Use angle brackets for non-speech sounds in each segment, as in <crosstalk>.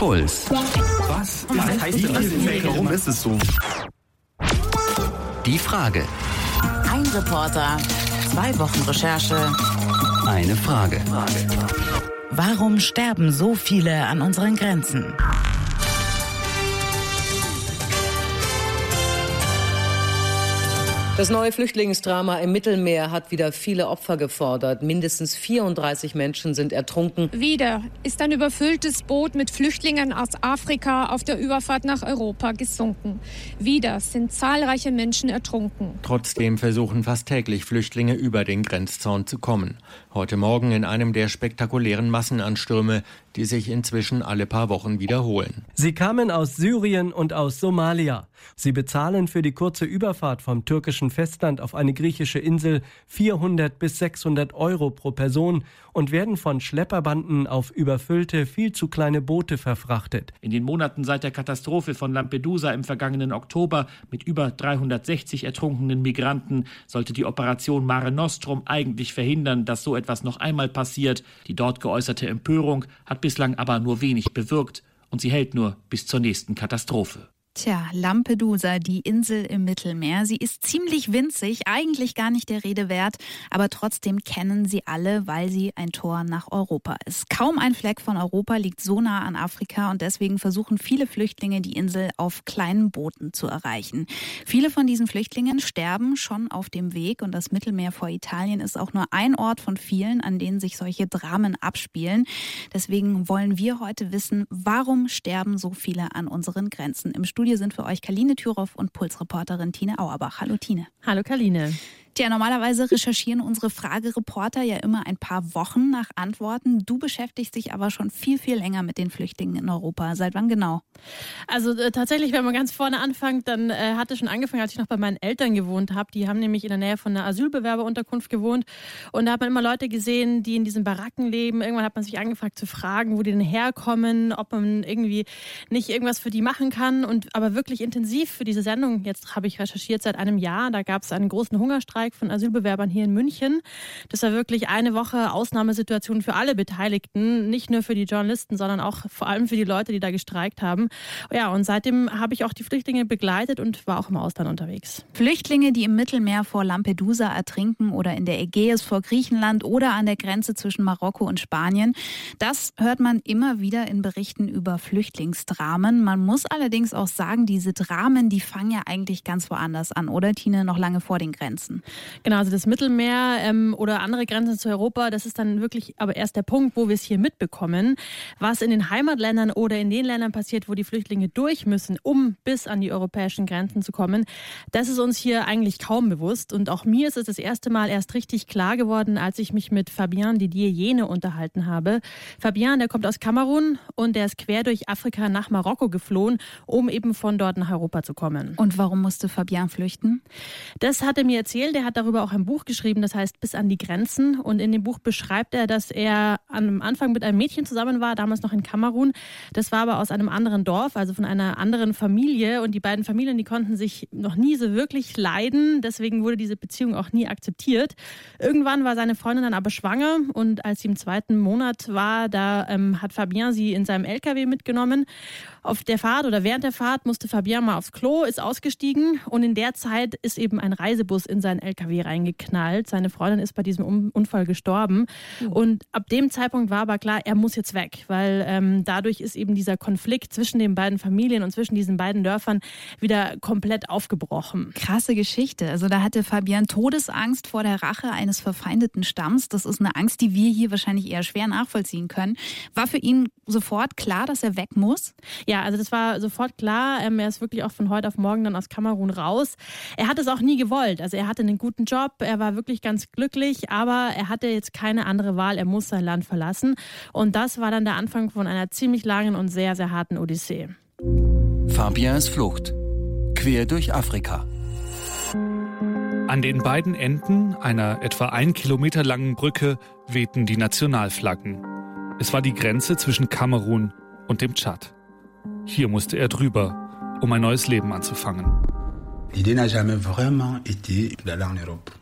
Puls. Was? Was heißt das? Warum ist es so? Die Frage. Ein Reporter, zwei Wochen Recherche. Eine Frage. Warum sterben so viele an unseren Grenzen? Das neue Flüchtlingsdrama im Mittelmeer hat wieder viele Opfer gefordert. Mindestens 34 Menschen sind ertrunken. Wieder ist ein überfülltes Boot mit Flüchtlingen aus Afrika auf der Überfahrt nach Europa gesunken. Wieder sind zahlreiche Menschen ertrunken. Trotzdem versuchen fast täglich Flüchtlinge über den Grenzzaun zu kommen. Heute Morgen in einem der spektakulären Massenanstürme, die sich inzwischen alle paar Wochen wiederholen. Sie kamen aus Syrien und aus Somalia. Sie bezahlen für die kurze Überfahrt vom türkischen Festland auf eine griechische Insel 400 bis 600 Euro pro Person und werden von Schlepperbanden auf überfüllte, viel zu kleine Boote verfrachtet. In den Monaten seit der Katastrophe von Lampedusa im vergangenen Oktober mit über 360 ertrunkenen Migranten sollte die Operation Mare Nostrum eigentlich verhindern, dass so etwas noch einmal passiert. Die dort geäußerte Empörung hat bislang aber nur wenig bewirkt und sie hält nur bis zur nächsten Katastrophe. Tja, Lampedusa, die Insel im Mittelmeer. Sie ist ziemlich winzig, eigentlich gar nicht der Rede wert, aber trotzdem kennen sie alle, weil sie ein Tor nach Europa ist. Kaum ein Fleck von Europa liegt so nah an Afrika und deswegen versuchen viele Flüchtlinge, die Insel auf kleinen Booten zu erreichen. Viele von diesen Flüchtlingen sterben schon auf dem Weg und das Mittelmeer vor Italien ist auch nur ein Ort von vielen, an denen sich solche Dramen abspielen. Deswegen wollen wir heute wissen, warum sterben so viele an unseren Grenzen im Studio Studio sind für euch Kaline Thüroff und Pulsreporterin Tine Auerbach. Hallo Tine. Hallo Kaline. Tja, normalerweise recherchieren unsere Fragereporter ja immer ein paar Wochen nach Antworten. Du beschäftigst dich aber schon viel, viel länger mit den Flüchtlingen in Europa. Seit wann genau? Also äh, tatsächlich, wenn man ganz vorne anfängt, dann äh, hatte schon angefangen, als ich noch bei meinen Eltern gewohnt habe. Die haben nämlich in der Nähe von einer Asylbewerberunterkunft gewohnt. Und da hat man immer Leute gesehen, die in diesen Baracken leben. Irgendwann hat man sich angefragt zu fragen, wo die denn herkommen, ob man irgendwie nicht irgendwas für die machen kann. Und aber wirklich intensiv für diese Sendung, jetzt habe ich recherchiert seit einem Jahr, da gab es einen großen Hungerstreik Streik von Asylbewerbern hier in München. Das war wirklich eine Woche Ausnahmesituation für alle Beteiligten, nicht nur für die Journalisten, sondern auch vor allem für die Leute, die da gestreikt haben. Ja, und seitdem habe ich auch die Flüchtlinge begleitet und war auch im Ausland unterwegs. Flüchtlinge, die im Mittelmeer vor Lampedusa ertrinken oder in der Ägäis vor Griechenland oder an der Grenze zwischen Marokko und Spanien. Das hört man immer wieder in Berichten über Flüchtlingsdramen. Man muss allerdings auch sagen, diese Dramen, die fangen ja eigentlich ganz woanders an, oder Tine, noch lange vor den Grenzen. Genau, also das Mittelmeer ähm, oder andere Grenzen zu Europa, das ist dann wirklich aber erst der Punkt, wo wir es hier mitbekommen. Was in den Heimatländern oder in den Ländern passiert, wo die Flüchtlinge durch müssen, um bis an die europäischen Grenzen zu kommen, das ist uns hier eigentlich kaum bewusst. Und auch mir ist es das erste Mal erst richtig klar geworden, als ich mich mit Fabian Didier Jene unterhalten habe. Fabian, der kommt aus Kamerun und der ist quer durch Afrika nach Marokko geflohen, um eben von dort nach Europa zu kommen. Und warum musste Fabian flüchten? Das hat er mir erzählt der hat darüber auch ein Buch geschrieben, das heißt Bis an die Grenzen. Und in dem Buch beschreibt er, dass er am Anfang mit einem Mädchen zusammen war, damals noch in Kamerun. Das war aber aus einem anderen Dorf, also von einer anderen Familie. Und die beiden Familien, die konnten sich noch nie so wirklich leiden. Deswegen wurde diese Beziehung auch nie akzeptiert. Irgendwann war seine Freundin dann aber schwanger und als sie im zweiten Monat war, da ähm, hat Fabien sie in seinem LKW mitgenommen. Auf der Fahrt oder während der Fahrt musste Fabien mal aufs Klo, ist ausgestiegen und in der Zeit ist eben ein Reisebus in sein LKW reingeknallt. Seine Freundin ist bei diesem Unfall gestorben. Mhm. Und ab dem Zeitpunkt war aber klar, er muss jetzt weg, weil ähm, dadurch ist eben dieser Konflikt zwischen den beiden Familien und zwischen diesen beiden Dörfern wieder komplett aufgebrochen. Krasse Geschichte. Also da hatte Fabian Todesangst vor der Rache eines verfeindeten Stamms. Das ist eine Angst, die wir hier wahrscheinlich eher schwer nachvollziehen können. War für ihn sofort klar, dass er weg muss? Ja, also das war sofort klar. Ähm, er ist wirklich auch von heute auf morgen dann aus Kamerun raus. Er hat es auch nie gewollt. Also er hatte einen guten Job, er war wirklich ganz glücklich, aber er hatte jetzt keine andere Wahl. Er muss sein Land verlassen. Und das war dann der Anfang von einer ziemlich langen und sehr, sehr harten Odyssee. Fabiens Flucht. Quer durch Afrika. An den beiden Enden einer etwa ein Kilometer langen Brücke wehten die Nationalflaggen. Es war die Grenze zwischen Kamerun und dem Tschad. Hier musste er drüber, um ein neues Leben anzufangen.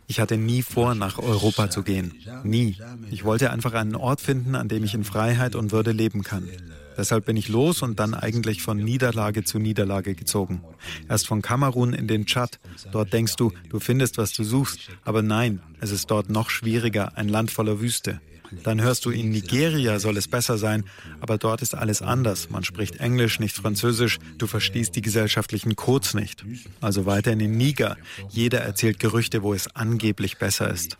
Ich hatte nie vor, nach Europa zu gehen. Nie. Ich wollte einfach einen Ort finden, an dem ich in Freiheit und Würde leben kann. Deshalb bin ich los und dann eigentlich von Niederlage zu Niederlage gezogen. Erst von Kamerun in den Tschad. Dort denkst du, du findest, was du suchst. Aber nein, es ist dort noch schwieriger, ein Land voller Wüste. Dann hörst du, in Nigeria soll es besser sein, aber dort ist alles anders. Man spricht Englisch, nicht Französisch, du verstehst die gesellschaftlichen Codes nicht. Also weiter in den Niger. Jeder erzählt Gerüchte, wo es angeblich besser ist.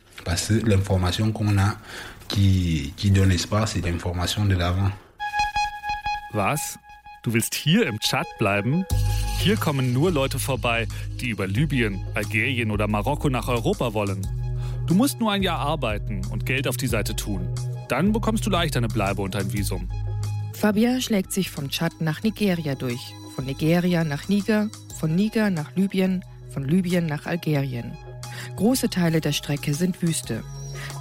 Was? Du willst hier im Tschad bleiben? Hier kommen nur Leute vorbei, die über Libyen, Algerien oder Marokko nach Europa wollen. Du musst nur ein Jahr arbeiten und Geld auf die Seite tun. Dann bekommst du leicht eine Bleibe und ein Visum. Fabien schlägt sich von Tschad nach Nigeria durch, von Nigeria nach Niger, von Niger nach Libyen, von Libyen nach Algerien. Große Teile der Strecke sind Wüste.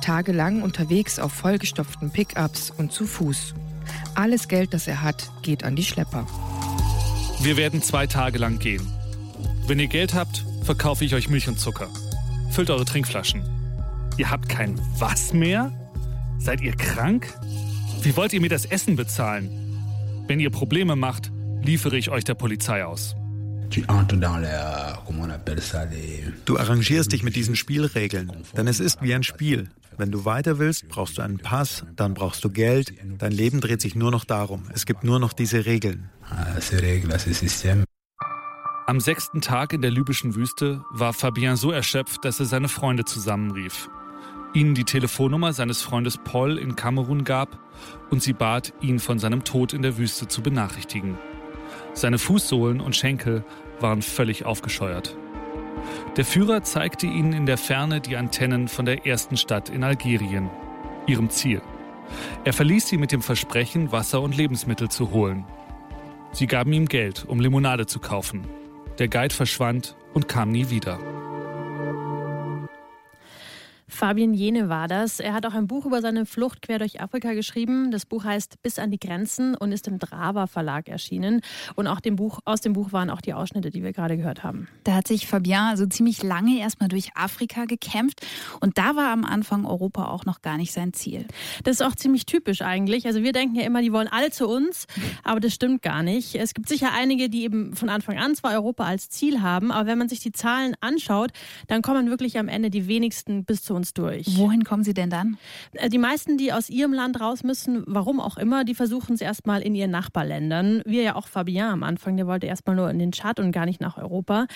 Tagelang unterwegs auf vollgestopften Pickups und zu Fuß. Alles Geld, das er hat, geht an die Schlepper. Wir werden zwei Tage lang gehen. Wenn ihr Geld habt, verkaufe ich euch Milch und Zucker. Füllt eure Trinkflaschen. Ihr habt kein was mehr? Seid ihr krank? Wie wollt ihr mir das Essen bezahlen? Wenn ihr Probleme macht, liefere ich euch der Polizei aus. Du arrangierst dich mit diesen Spielregeln, denn es ist wie ein Spiel. Wenn du weiter willst, brauchst du einen Pass, dann brauchst du Geld. Dein Leben dreht sich nur noch darum. Es gibt nur noch diese Regeln. Am sechsten Tag in der libyschen Wüste war Fabien so erschöpft, dass er seine Freunde zusammenrief ihnen die Telefonnummer seines Freundes Paul in Kamerun gab und sie bat, ihn von seinem Tod in der Wüste zu benachrichtigen. Seine Fußsohlen und Schenkel waren völlig aufgescheuert. Der Führer zeigte ihnen in der Ferne die Antennen von der ersten Stadt in Algerien, ihrem Ziel. Er verließ sie mit dem Versprechen, Wasser und Lebensmittel zu holen. Sie gaben ihm Geld, um Limonade zu kaufen. Der Guide verschwand und kam nie wieder. Fabian Jene war das. Er hat auch ein Buch über seine Flucht quer durch Afrika geschrieben. Das Buch heißt Bis an die Grenzen und ist im Drava Verlag erschienen. Und auch dem Buch, aus dem Buch waren auch die Ausschnitte, die wir gerade gehört haben. Da hat sich Fabian also ziemlich lange erstmal durch Afrika gekämpft. Und da war am Anfang Europa auch noch gar nicht sein Ziel. Das ist auch ziemlich typisch eigentlich. Also wir denken ja immer, die wollen alle zu uns, aber das stimmt gar nicht. Es gibt sicher einige, die eben von Anfang an zwar Europa als Ziel haben, aber wenn man sich die Zahlen anschaut, dann kommen wirklich am Ende die wenigsten bis zu uns durch. Wohin kommen Sie denn dann? Äh, die meisten, die aus ihrem Land raus müssen, warum auch immer, die versuchen es erstmal in ihren Nachbarländern. Wir ja auch Fabien am Anfang, der wollte erstmal nur in den Tschad und gar nicht nach Europa.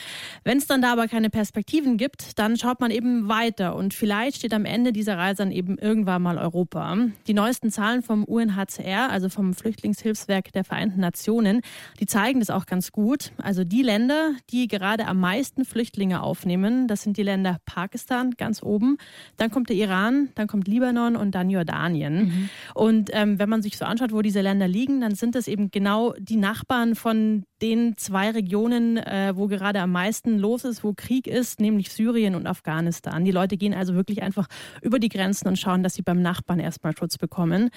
Wenn es dann da aber keine Perspektiven gibt, dann schaut man eben weiter und vielleicht steht am Ende dieser Reise dann eben irgendwann mal Europa. Die neuesten Zahlen vom UNHCR, also vom Flüchtlingshilfswerk der Vereinten Nationen, die zeigen das auch ganz gut. Also die Länder, die gerade am meisten Flüchtlinge aufnehmen, das sind die Länder Pakistan ganz oben, dann kommt der Iran, dann kommt Libanon und dann Jordanien. Mhm. Und ähm, wenn man sich so anschaut, wo diese Länder liegen, dann sind das eben genau die Nachbarn von den zwei Regionen, äh, wo gerade am meisten los ist, wo Krieg ist, nämlich Syrien und Afghanistan. Die Leute gehen also wirklich einfach über die Grenzen und schauen, dass sie beim Nachbarn erstmal Schutz bekommen.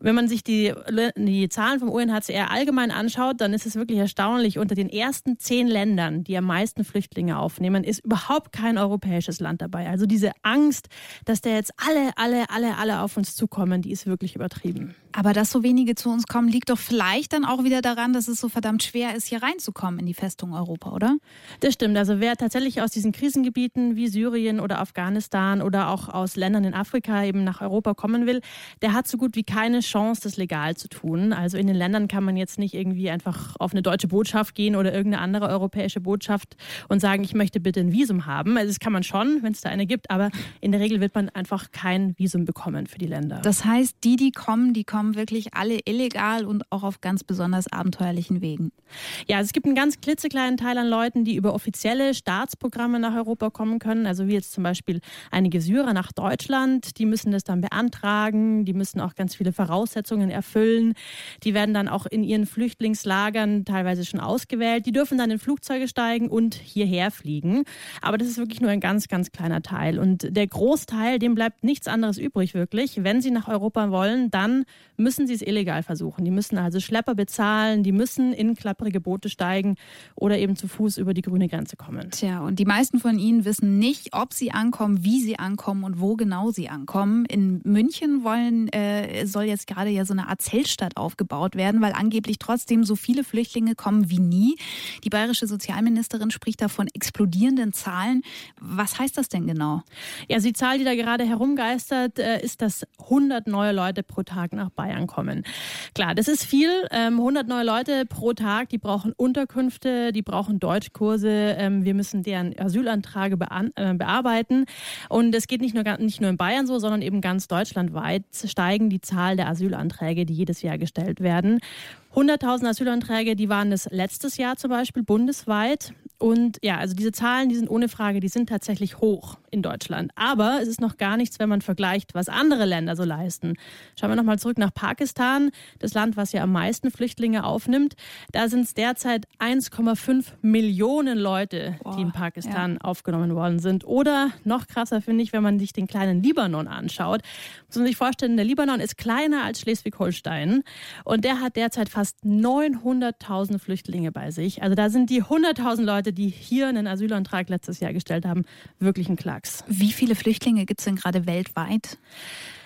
Wenn man sich die, die Zahlen vom UNHCR allgemein anschaut, dann ist es wirklich erstaunlich. Unter den ersten zehn Ländern, die am meisten Flüchtlinge aufnehmen, ist überhaupt kein europäisches Land dabei. Also diese Angst, dass da jetzt alle, alle, alle, alle auf uns zukommen, die ist wirklich übertrieben. Aber dass so wenige zu uns kommen, liegt doch vielleicht dann auch wieder daran, dass es so verdammt schwer ist, hier reinzukommen in die Festung Europa, oder? Das stimmt. Also wer tatsächlich aus diesen Krisengebieten wie Syrien oder Afghanistan oder auch aus Ländern in Afrika eben nach Europa kommen will, der hat so gut wie keine Chance, das legal zu tun. Also in den Ländern kann man jetzt nicht irgendwie einfach auf eine deutsche Botschaft gehen oder irgendeine andere europäische Botschaft und sagen, ich möchte bitte ein Visum haben. Also das kann man schon, wenn es da eine gibt, aber in der Regel wird man einfach kein Visum bekommen für die Länder. Das heißt, die, die kommen, die kommen wirklich alle illegal und auch auf ganz besonders abenteuerlichen Wegen. Ja, es gibt einen ganz klitzekleinen Teil an Leuten, die über offizielle Staatsprogramme nach Europa kommen können. Also wie jetzt zum Beispiel einige Syrer nach Deutschland, die müssen das dann beantragen, die müssen auch ganz viele Voraussetzungen erfüllen. Die werden dann auch in ihren Flüchtlingslagern teilweise schon ausgewählt. Die dürfen dann in Flugzeuge steigen und hierher fliegen. Aber das ist wirklich nur ein ganz, ganz kleiner Teil. Und der Großteil, dem bleibt nichts anderes übrig wirklich. Wenn sie nach Europa wollen, dann müssen sie es illegal versuchen. Die müssen also Schlepper bezahlen, die müssen in klapprige Boote steigen oder eben zu Fuß über die grüne Grenze kommen. Tja, und die meisten von ihnen wissen nicht, ob sie ankommen, wie sie ankommen und wo genau sie ankommen. In München wollen, äh, soll jetzt gerade ja so eine Art Zeltstadt aufgebaut werden, weil angeblich trotzdem so viele Flüchtlinge kommen wie nie. Die bayerische Sozialministerin spricht da von explodierenden Zahlen. Was heißt das denn genau? Ja, also die Zahl, die da gerade herumgeistert, äh, ist, dass 100 neue Leute pro Tag nach Bayern kommen. Klar, das ist viel. 100 ähm, neue Leute pro Tag, die brauchen Unterkünfte, die brauchen Deutschkurse. Ähm, wir müssen deren Asylantrage äh, bearbeiten. Und es geht nicht nur, nicht nur in Bayern so, sondern eben ganz deutschlandweit steigen die Zahl der Asylanträge, die jedes Jahr gestellt werden. 100.000 Asylanträge, die waren es letztes Jahr zum Beispiel bundesweit. Und ja, also diese Zahlen, die sind ohne Frage, die sind tatsächlich hoch in Deutschland. Aber es ist noch gar nichts, wenn man vergleicht, was andere Länder so leisten. Schauen wir nochmal zurück nach Pakistan, das Land, was ja am meisten Flüchtlinge aufnimmt. Da sind es derzeit 1,5 Millionen Leute, Boah, die in Pakistan ja. aufgenommen worden sind. Oder noch krasser finde ich, wenn man sich den kleinen Libanon anschaut. Muss man sich vorstellen, der Libanon ist kleiner als Schleswig-Holstein und der hat derzeit fast 900.000 Flüchtlinge bei sich. Also da sind die 100.000 Leute, Leute, die hier einen Asylantrag letztes Jahr gestellt haben, wirklich ein Klacks. Wie viele Flüchtlinge gibt es denn gerade weltweit?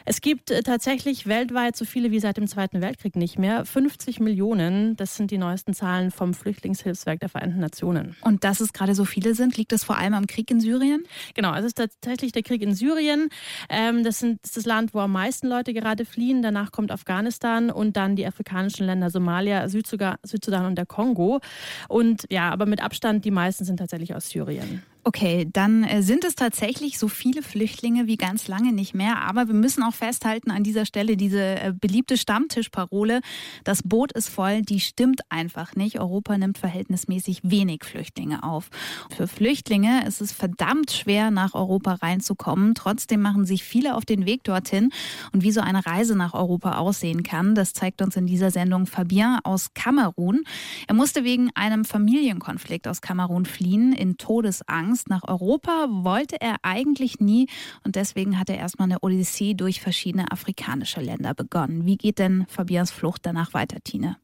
Es gibt äh, tatsächlich weltweit so viele wie seit dem Zweiten Weltkrieg nicht mehr. 50 Millionen, das sind die neuesten Zahlen vom Flüchtlingshilfswerk der Vereinten Nationen. Und dass es gerade so viele sind, liegt das vor allem am Krieg in Syrien? Genau, es ist tatsächlich der Krieg in Syrien. Ähm, das ist das Land, wo am meisten Leute gerade fliehen. Danach kommt Afghanistan und dann die afrikanischen Länder Somalia, Südsudan und der Kongo. Und ja, aber mit Abstand die meisten sind tatsächlich aus Syrien. Okay, dann äh, sind es tatsächlich so viele Flüchtlinge wie ganz lange nicht mehr. Aber wir müssen auch festhalten an dieser Stelle diese äh, beliebte Stammtischparole, das Boot ist voll, die stimmt einfach nicht. Europa nimmt verhältnismäßig wenig Flüchtlinge auf. Für Flüchtlinge ist es verdammt schwer, nach Europa reinzukommen. Trotzdem machen sich viele auf den Weg dorthin. Und wie so eine Reise nach Europa aussehen kann, das zeigt uns in dieser Sendung Fabien aus Kamerun. Er musste wegen einem Familienkonflikt aus Kamerun fliehen in Todesangst. Angst. Nach Europa wollte er eigentlich nie und deswegen hat er erstmal eine Odyssee durch verschiedene afrikanische Länder begonnen. Wie geht denn Fabians Flucht danach weiter, Tine?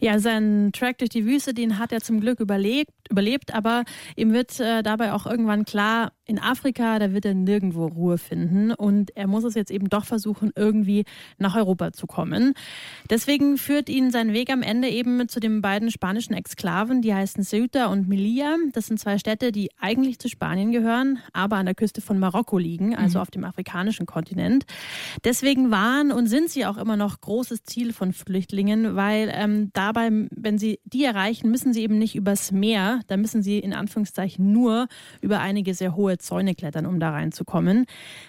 Ja, sein Track durch die Wüste, den hat er zum Glück überlebt, überlebt aber ihm wird äh, dabei auch irgendwann klar, in Afrika, da wird er nirgendwo Ruhe finden und er muss es jetzt eben doch versuchen, irgendwie nach Europa zu kommen. Deswegen führt ihn sein Weg am Ende eben zu den beiden spanischen Exklaven, die heißen Ceuta und Melilla. Das sind zwei Städte, die eigentlich zu Spanien gehören, aber an der Küste von Marokko liegen, also mhm. auf dem afrikanischen Kontinent. Deswegen waren und sind sie auch immer noch großes Ziel von Flüchtlingen, weil ähm, dabei, wenn sie die erreichen, müssen sie eben nicht übers Meer, da müssen sie in Anführungszeichen nur über einige sehr hohe Zäune klettern, um da reinzukommen.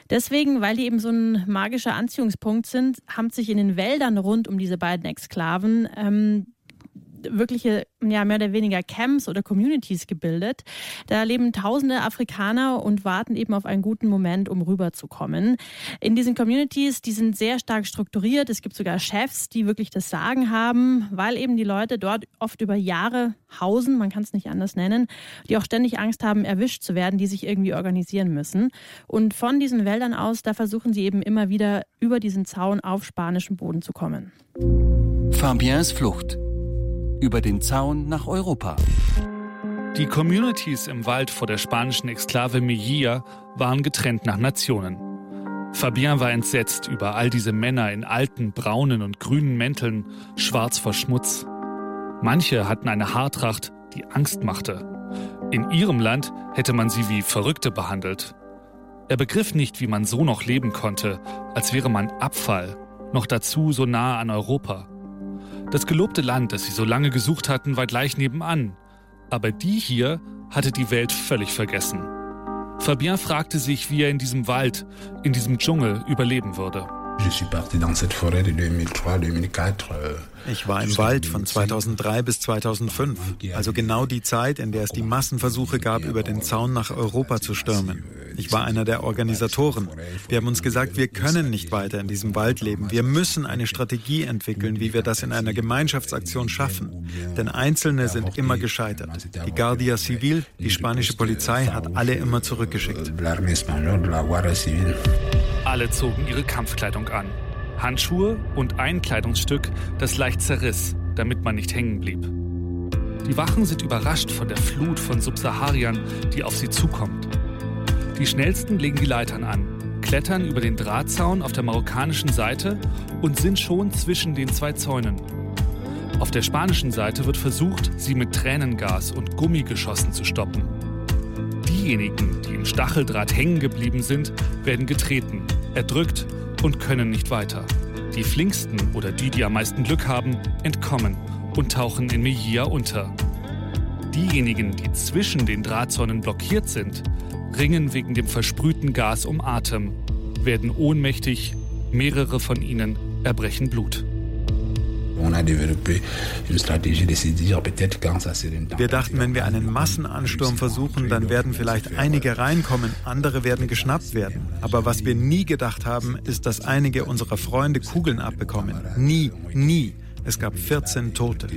Deswegen, weil die eben so ein magischer Anziehungspunkt sind, haben sich in den Wäldern rund um diese beiden Exklaven ähm, wirkliche, ja, mehr oder weniger Camps oder Communities gebildet. Da leben tausende Afrikaner und warten eben auf einen guten Moment, um rüberzukommen. In diesen Communities, die sind sehr stark strukturiert. Es gibt sogar Chefs, die wirklich das Sagen haben, weil eben die Leute dort oft über Jahre hausen, man kann es nicht anders nennen, die auch ständig Angst haben, erwischt zu werden, die sich irgendwie organisieren müssen. Und von diesen Wäldern aus, da versuchen sie eben immer wieder über diesen Zaun auf spanischem Boden zu kommen. Fabiens Flucht über den Zaun nach Europa. Die Communities im Wald vor der spanischen Exklave Melilla waren getrennt nach Nationen. Fabien war entsetzt über all diese Männer in alten, braunen und grünen Mänteln, schwarz vor Schmutz. Manche hatten eine Haartracht, die Angst machte. In ihrem Land hätte man sie wie Verrückte behandelt. Er begriff nicht, wie man so noch leben konnte, als wäre man Abfall, noch dazu so nahe an Europa. Das gelobte Land, das sie so lange gesucht hatten, war gleich nebenan. Aber die hier hatte die Welt völlig vergessen. Fabien fragte sich, wie er in diesem Wald, in diesem Dschungel überleben würde. Je suis parti dans cette forêt de 2003, 2004. Ich war im Wald von 2003 bis 2005, also genau die Zeit, in der es die Massenversuche gab, über den Zaun nach Europa zu stürmen. Ich war einer der Organisatoren. Wir haben uns gesagt, wir können nicht weiter in diesem Wald leben. Wir müssen eine Strategie entwickeln, wie wir das in einer Gemeinschaftsaktion schaffen. Denn Einzelne sind immer gescheitert. Die Guardia Civil, die spanische Polizei, hat alle immer zurückgeschickt. Alle zogen ihre Kampfkleidung an. Handschuhe und ein Kleidungsstück, das leicht zerriss, damit man nicht hängen blieb. Die Wachen sind überrascht von der Flut von Subsahariern, die auf sie zukommt. Die schnellsten legen die Leitern an, klettern über den Drahtzaun auf der marokkanischen Seite und sind schon zwischen den zwei Zäunen. Auf der spanischen Seite wird versucht, sie mit Tränengas und Gummigeschossen zu stoppen. Diejenigen, die im Stacheldraht hängen geblieben sind, werden getreten, erdrückt und können nicht weiter. Die flinksten oder die, die am meisten Glück haben, entkommen und tauchen in Mejia unter. Diejenigen, die zwischen den Drahtzäunen blockiert sind, ringen wegen dem versprühten Gas um Atem, werden ohnmächtig, mehrere von ihnen erbrechen Blut. Wir dachten, wenn wir einen Massenansturm versuchen, dann werden vielleicht einige reinkommen, andere werden geschnappt werden. Aber was wir nie gedacht haben, ist, dass einige unserer Freunde Kugeln abbekommen. Nie, nie. Es gab 14 Tote.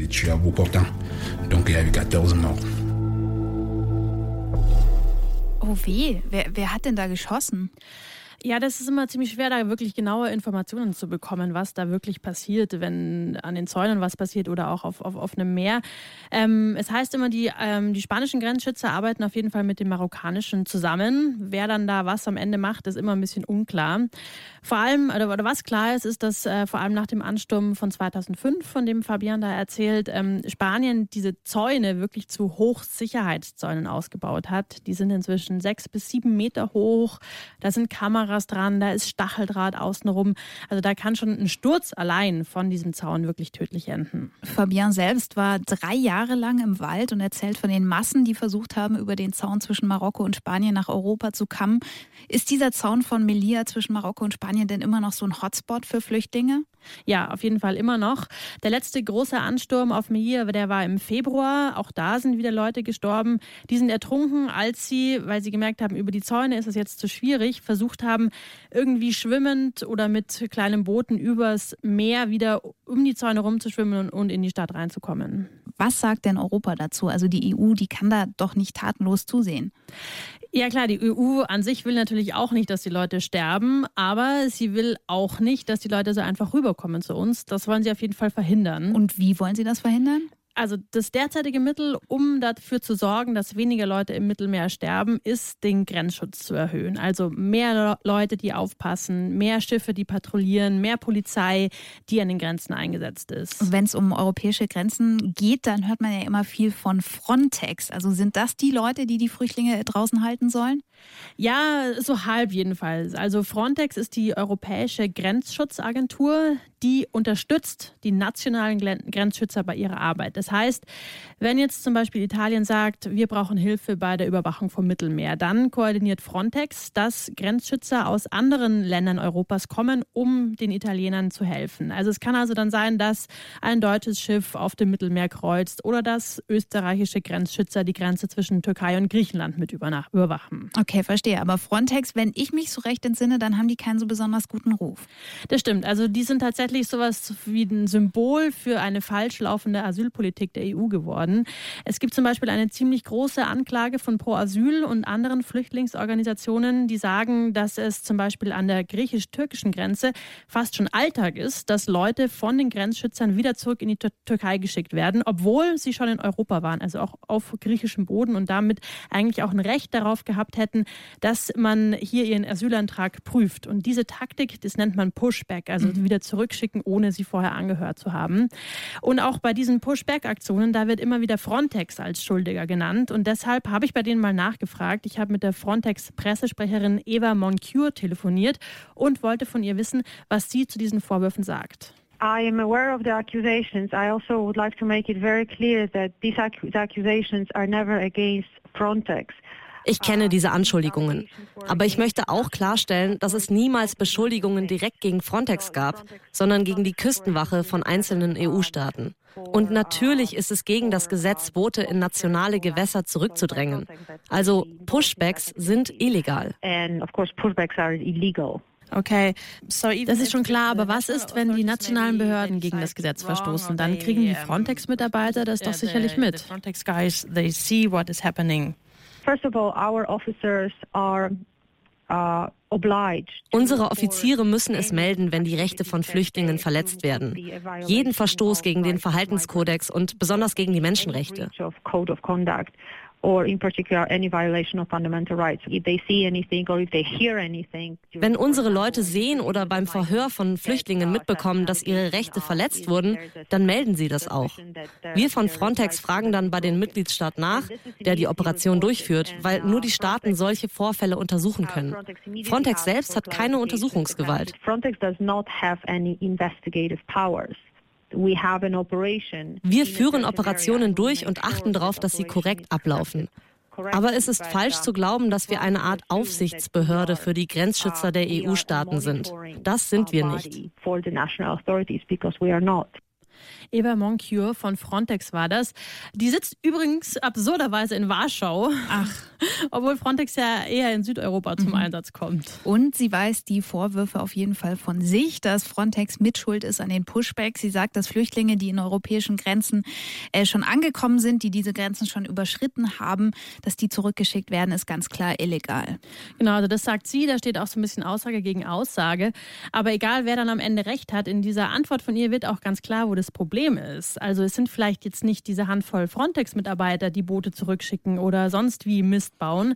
Oh weh, wer, wer hat denn da geschossen? Ja, das ist immer ziemlich schwer, da wirklich genaue Informationen zu bekommen, was da wirklich passiert, wenn an den Zäunen was passiert oder auch auf, auf offenem Meer. Ähm, es heißt immer, die, ähm, die spanischen Grenzschützer arbeiten auf jeden Fall mit den marokkanischen zusammen. Wer dann da was am Ende macht, ist immer ein bisschen unklar. Vor allem, oder, oder was klar ist, ist, dass äh, vor allem nach dem Ansturm von 2005, von dem Fabian da erzählt, ähm, Spanien diese Zäune wirklich zu Hochsicherheitszäunen ausgebaut hat. Die sind inzwischen sechs bis sieben Meter hoch. Da sind Kameras Kameras dran, da ist Stacheldraht außenrum. Also da kann schon ein Sturz allein von diesem Zaun wirklich tödlich enden. Fabian selbst war drei Jahre lang im Wald und erzählt von den Massen, die versucht haben, über den Zaun zwischen Marokko und Spanien nach Europa zu kommen. Ist dieser Zaun von Melilla zwischen Marokko und Spanien denn immer noch so ein Hotspot für Flüchtlinge? Ja, auf jeden Fall immer noch. Der letzte große Ansturm auf Melilla, der war im Februar. Auch da sind wieder Leute gestorben. Die sind ertrunken, als sie, weil sie gemerkt haben, über die Zäune ist es jetzt zu schwierig, versucht haben, irgendwie schwimmend oder mit kleinen Booten übers Meer wieder um die Zäune rumzuschwimmen und in die Stadt reinzukommen. Was sagt denn Europa dazu? Also die EU, die kann da doch nicht tatenlos zusehen. Ja klar, die EU an sich will natürlich auch nicht, dass die Leute sterben, aber sie will auch nicht, dass die Leute so einfach rüberkommen zu uns. Das wollen sie auf jeden Fall verhindern. Und wie wollen sie das verhindern? Also das derzeitige Mittel, um dafür zu sorgen, dass weniger Leute im Mittelmeer sterben, ist, den Grenzschutz zu erhöhen. Also mehr Leute, die aufpassen, mehr Schiffe, die patrouillieren, mehr Polizei, die an den Grenzen eingesetzt ist. Wenn es um europäische Grenzen geht, dann hört man ja immer viel von Frontex. Also sind das die Leute, die die Flüchtlinge draußen halten sollen? Ja, so halb jedenfalls. Also Frontex ist die europäische Grenzschutzagentur, die unterstützt die nationalen Grenzschützer bei ihrer Arbeit. Das heißt, wenn jetzt zum Beispiel Italien sagt, wir brauchen Hilfe bei der Überwachung vom Mittelmeer, dann koordiniert Frontex, dass Grenzschützer aus anderen Ländern Europas kommen, um den Italienern zu helfen. Also es kann also dann sein, dass ein deutsches Schiff auf dem Mittelmeer kreuzt oder dass österreichische Grenzschützer die Grenze zwischen Türkei und Griechenland mit überwachen. Okay, verstehe. Aber Frontex, wenn ich mich so recht entsinne, dann haben die keinen so besonders guten Ruf. Das stimmt. Also die sind tatsächlich sowas wie ein Symbol für eine falsch laufende Asylpolitik der EU geworden. Es gibt zum Beispiel eine ziemlich große Anklage von Pro Asyl und anderen Flüchtlingsorganisationen, die sagen, dass es zum Beispiel an der griechisch-türkischen Grenze fast schon Alltag ist, dass Leute von den Grenzschützern wieder zurück in die Türkei geschickt werden, obwohl sie schon in Europa waren, also auch auf griechischem Boden und damit eigentlich auch ein Recht darauf gehabt hätten, dass man hier ihren Asylantrag prüft. Und diese Taktik, das nennt man Pushback, also mhm. wieder zurückschicken, ohne sie vorher angehört zu haben. Und auch bei diesen Pushback-Aktionen, da wird immer wieder Frontex als Schuldiger genannt. Und deshalb habe ich bei denen mal nachgefragt. Ich habe mit der Frontex-Pressesprecherin Eva Moncure telefoniert und wollte von ihr wissen, was sie zu diesen Vorwürfen sagt. I am aware of the accusations. I also would like to make it very clear that these accusations are never against Frontex. Ich kenne diese Anschuldigungen. Aber ich möchte auch klarstellen, dass es niemals Beschuldigungen direkt gegen Frontex gab, sondern gegen die Küstenwache von einzelnen EU-Staaten. Und natürlich ist es gegen das Gesetz, Boote in nationale Gewässer zurückzudrängen. Also Pushbacks sind illegal. Okay, das ist schon klar, aber was ist, wenn die nationalen Behörden gegen das Gesetz verstoßen? Dann kriegen die Frontex-Mitarbeiter das doch sicherlich mit. Frontex guys, they see what is happening. First of all, our officers are uh, Unsere Offiziere müssen es melden, wenn die Rechte von Flüchtlingen verletzt werden. Jeden Verstoß gegen den Verhaltenskodex und besonders gegen die Menschenrechte Wenn unsere Leute sehen oder beim Verhör von Flüchtlingen mitbekommen, dass ihre Rechte verletzt wurden, dann melden sie das auch. Wir von Frontex fragen dann bei den Mitgliedstaat nach, der die Operation durchführt, weil nur die Staaten solche Vorfälle untersuchen können. Frontex selbst hat keine Untersuchungsgewalt. Frontex does not have any investigative powers. Wir führen Operationen durch und achten darauf, dass sie korrekt ablaufen. Aber es ist falsch zu glauben, dass wir eine Art Aufsichtsbehörde für die Grenzschützer der EU-Staaten sind. Das sind wir nicht. Eva Moncure von Frontex war das. Die sitzt übrigens absurderweise in Warschau. Ach. <laughs> Obwohl Frontex ja eher in Südeuropa zum mhm. Einsatz kommt. Und sie weist die Vorwürfe auf jeden Fall von sich, dass Frontex mitschuld ist an den Pushbacks. Sie sagt, dass Flüchtlinge, die in europäischen Grenzen äh, schon angekommen sind, die diese Grenzen schon überschritten haben, dass die zurückgeschickt werden, ist ganz klar illegal. Genau, also das sagt sie. Da steht auch so ein bisschen Aussage gegen Aussage. Aber egal, wer dann am Ende recht hat, in dieser Antwort von ihr wird auch ganz klar, wo das Problem ist. Also es sind vielleicht jetzt nicht diese Handvoll Frontex-Mitarbeiter, die Boote zurückschicken oder sonst wie Mist bauen.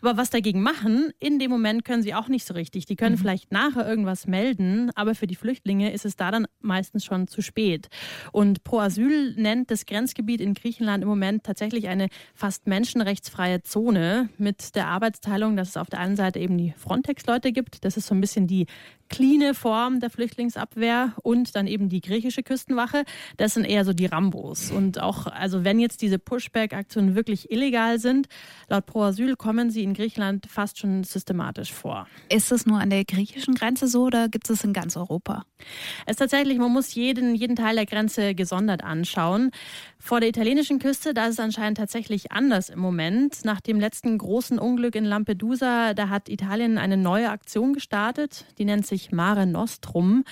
Aber was dagegen machen, in dem Moment können sie auch nicht so richtig. Die können mhm. vielleicht nachher irgendwas melden, aber für die Flüchtlinge ist es da dann meistens schon zu spät. Und Pro Asyl nennt das Grenzgebiet in Griechenland im Moment tatsächlich eine fast menschenrechtsfreie Zone mit der Arbeitsteilung, dass es auf der einen Seite eben die Frontex-Leute gibt. Das ist so ein bisschen die cleane Form der Flüchtlingsabwehr und dann eben die griechische Küstenwache. Das sind eher so die Rambos. Und auch, also wenn jetzt diese Pushback-Aktionen wirklich illegal sind, laut Pro Asyl kommen sie in Griechenland fast schon systematisch vor. Ist es nur an der griechischen Grenze so oder gibt es in ganz Europa? Es ist tatsächlich, man muss jeden, jeden Teil der Grenze gesondert anschauen. Vor der italienischen Küste, da ist es anscheinend tatsächlich anders im Moment. Nach dem letzten großen Unglück in Lampedusa, da hat Italien eine neue Aktion gestartet. Die nennt sich Mare Nostrum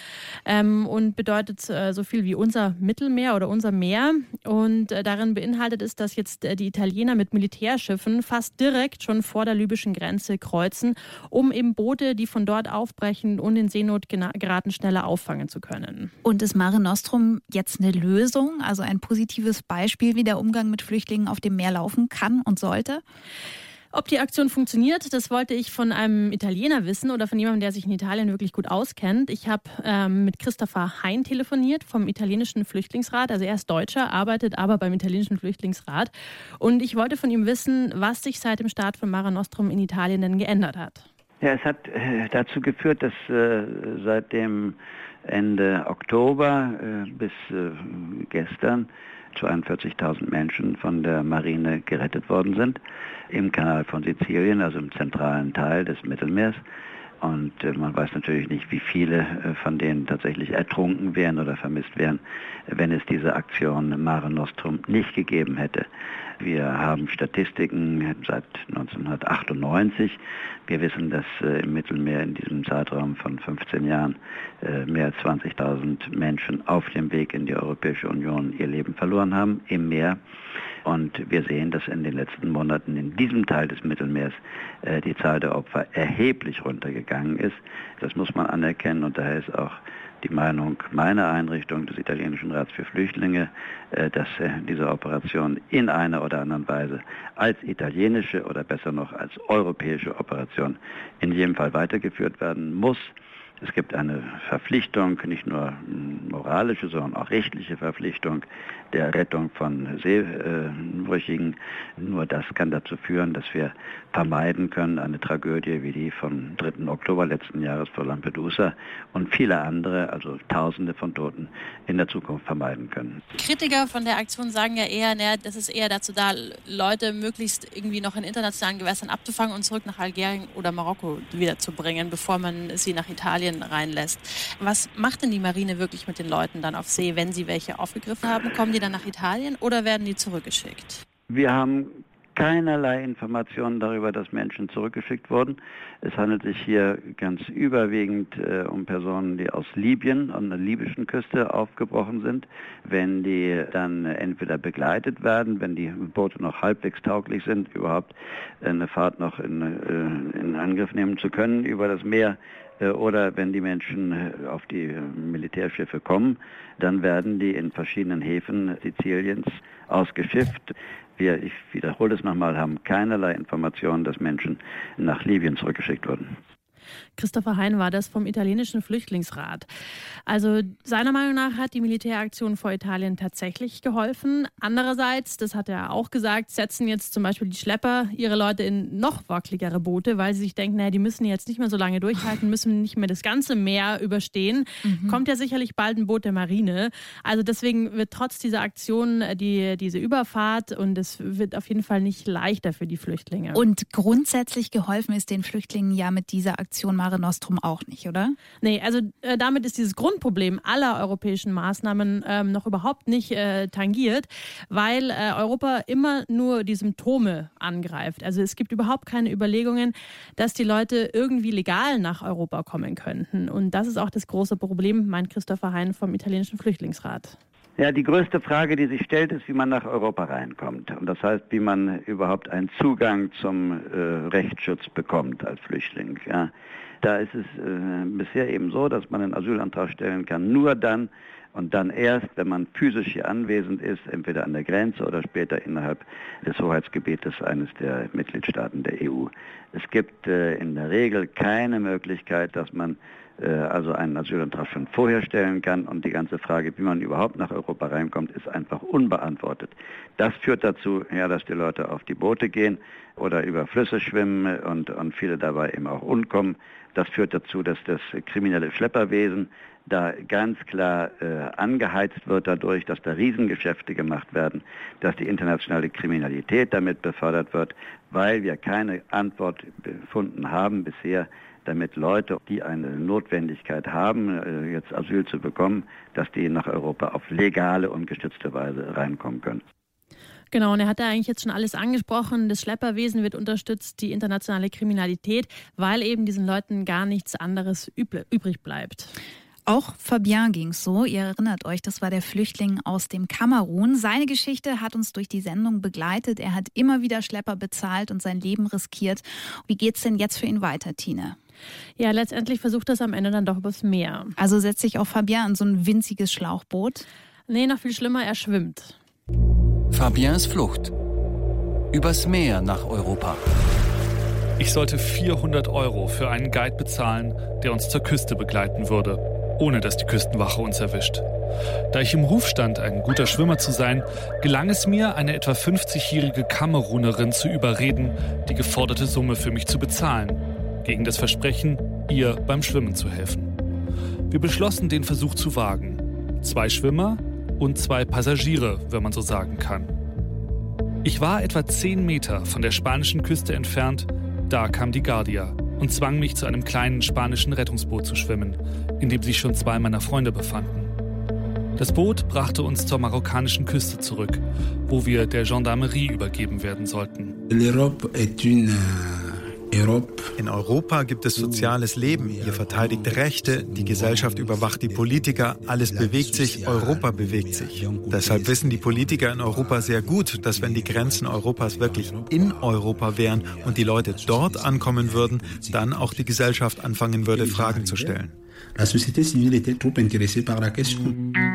ähm, und bedeutet äh, so viel wie unser Mittelmeer oder unser Meer. Und äh, darin beinhaltet es, dass jetzt äh, die Italiener mit Militärschiffen fast direkt schon vor der libyschen Grenze kreuzen, um eben Boote, die von dort aufbrechen und in Seenot geraten, schneller auffangen zu können. Und ist Mare Nostrum jetzt eine Lösung, also ein positives Beispiel, wie der Umgang mit Flüchtlingen auf dem Meer laufen kann und sollte? Ob die Aktion funktioniert, das wollte ich von einem Italiener wissen oder von jemandem, der sich in Italien wirklich gut auskennt. Ich habe ähm, mit Christopher Hein telefoniert vom italienischen Flüchtlingsrat. Also er ist Deutscher, arbeitet aber beim italienischen Flüchtlingsrat. Und ich wollte von ihm wissen, was sich seit dem Start von Mare Nostrum in Italien denn geändert hat. Ja, es hat äh, dazu geführt, dass äh, seit dem Ende Oktober äh, bis äh, gestern 42.000 Menschen von der Marine gerettet worden sind im Kanal von Sizilien, also im zentralen Teil des Mittelmeers. Und äh, man weiß natürlich nicht, wie viele äh, von denen tatsächlich ertrunken wären oder vermisst wären, wenn es diese Aktion Mare Nostrum nicht gegeben hätte. Wir haben Statistiken seit 1998. Wir wissen, dass äh, im Mittelmeer in diesem Zeitraum von 15 Jahren mehr als 20.000 Menschen auf dem Weg in die Europäische Union ihr Leben verloren haben im Meer. Und wir sehen, dass in den letzten Monaten in diesem Teil des Mittelmeers äh, die Zahl der Opfer erheblich runtergegangen ist. Das muss man anerkennen und daher ist auch die Meinung meiner Einrichtung des italienischen Rats für Flüchtlinge, äh, dass äh, diese Operation in einer oder anderen Weise als italienische oder besser noch als europäische Operation in jedem Fall weitergeführt werden muss. Es gibt eine Verpflichtung, nicht nur moralische, sondern auch rechtliche Verpflichtung der Rettung von Seebrüchigen. Nur das kann dazu führen, dass wir vermeiden können, eine Tragödie wie die vom 3. Oktober letzten Jahres vor Lampedusa und viele andere, also Tausende von Toten, in der Zukunft vermeiden können. Kritiker von der Aktion sagen ja eher, naja, das ist eher dazu da, Leute möglichst irgendwie noch in internationalen Gewässern abzufangen und zurück nach Algerien oder Marokko wiederzubringen, bevor man sie nach Italien Italien reinlässt. Was macht denn die Marine wirklich mit den Leuten dann auf See, wenn sie welche aufgegriffen haben? Kommen die dann nach Italien oder werden die zurückgeschickt? Wir haben keinerlei Informationen darüber, dass Menschen zurückgeschickt wurden. Es handelt sich hier ganz überwiegend äh, um Personen, die aus Libyen an der libyschen Küste aufgebrochen sind. Wenn die dann entweder begleitet werden, wenn die Boote noch halbwegs tauglich sind, überhaupt eine Fahrt noch in, äh, in Angriff nehmen zu können über das Meer, oder wenn die Menschen äh, auf die Militärschiffe kommen, dann werden die in verschiedenen Häfen Siziliens ausgeschifft. Wir, ich wiederhole es nochmal, haben keinerlei Informationen, dass Menschen nach Libyen zurückgeschickt wurden. Christopher Hein war das vom italienischen Flüchtlingsrat. Also seiner Meinung nach hat die Militäraktion vor Italien tatsächlich geholfen. Andererseits, das hat er auch gesagt, setzen jetzt zum Beispiel die Schlepper ihre Leute in noch wackeligere Boote, weil sie sich denken, naja, die müssen jetzt nicht mehr so lange durchhalten, müssen nicht mehr das ganze Meer überstehen. Mhm. Kommt ja sicherlich bald ein Boot der Marine. Also deswegen wird trotz dieser Aktion äh, die, diese Überfahrt und es wird auf jeden Fall nicht leichter für die Flüchtlinge. Und grundsätzlich geholfen ist den Flüchtlingen ja mit dieser Aktion Mare Nostrum auch nicht, oder? Nee, also äh, damit ist dieses Grundproblem aller europäischen Maßnahmen ähm, noch überhaupt nicht äh, tangiert, weil äh, Europa immer nur die Symptome angreift. Also es gibt überhaupt keine Überlegungen, dass die Leute irgendwie legal nach Europa kommen könnten. Und das ist auch das große Problem, meint Christopher Hein vom italienischen Flüchtlingsrat. Ja, die größte Frage, die sich stellt, ist, wie man nach Europa reinkommt. Und das heißt, wie man überhaupt einen Zugang zum äh, Rechtsschutz bekommt als Flüchtling. Ja. Da ist es äh, bisher eben so, dass man einen Asylantrag stellen kann, nur dann und dann erst, wenn man physisch hier anwesend ist, entweder an der Grenze oder später innerhalb des Hoheitsgebietes eines der Mitgliedstaaten der EU. Es gibt äh, in der Regel keine Möglichkeit, dass man äh, also einen Asylantrag schon vorher stellen kann und die ganze Frage, wie man überhaupt nach Europa reinkommt, ist einfach unbeantwortet. Das führt dazu, ja, dass die Leute auf die Boote gehen oder über Flüsse schwimmen und, und viele dabei eben auch umkommen. Das führt dazu, dass das kriminelle Schlepperwesen da ganz klar äh, angeheizt wird dadurch, dass da Riesengeschäfte gemacht werden, dass die internationale Kriminalität damit befördert wird, weil wir keine Antwort gefunden haben bisher, damit Leute, die eine Notwendigkeit haben, äh, jetzt Asyl zu bekommen, dass die nach Europa auf legale und gestützte Weise reinkommen können. Genau, und er hat da eigentlich jetzt schon alles angesprochen. Das Schlepperwesen wird unterstützt, die internationale Kriminalität, weil eben diesen Leuten gar nichts anderes übrig bleibt. Auch Fabien ging so. Ihr erinnert euch, das war der Flüchtling aus dem Kamerun. Seine Geschichte hat uns durch die Sendung begleitet. Er hat immer wieder Schlepper bezahlt und sein Leben riskiert. Wie geht's denn jetzt für ihn weiter, Tine? Ja, letztendlich versucht er es am Ende dann doch übers Meer. Also setzt sich auch Fabien in so ein winziges Schlauchboot? Nee, noch viel schlimmer, er schwimmt. Fabiens Flucht. Übers Meer nach Europa. Ich sollte 400 Euro für einen Guide bezahlen, der uns zur Küste begleiten würde, ohne dass die Küstenwache uns erwischt. Da ich im Ruf stand, ein guter Schwimmer zu sein, gelang es mir, eine etwa 50-jährige Kamerunerin zu überreden, die geforderte Summe für mich zu bezahlen, gegen das Versprechen, ihr beim Schwimmen zu helfen. Wir beschlossen, den Versuch zu wagen. Zwei Schwimmer, und zwei Passagiere, wenn man so sagen kann. Ich war etwa zehn Meter von der spanischen Küste entfernt, da kam die Guardia und zwang mich zu einem kleinen spanischen Rettungsboot zu schwimmen, in dem sich schon zwei meiner Freunde befanden. Das Boot brachte uns zur marokkanischen Küste zurück, wo wir der Gendarmerie übergeben werden sollten. L'Europe est une in Europa gibt es soziales Leben. Ihr verteidigt Rechte, die Gesellschaft überwacht die Politiker, alles bewegt sich, Europa bewegt sich. Deshalb wissen die Politiker in Europa sehr gut, dass wenn die Grenzen Europas wirklich in Europa wären und die Leute dort ankommen würden, dann auch die Gesellschaft anfangen würde, Fragen zu stellen.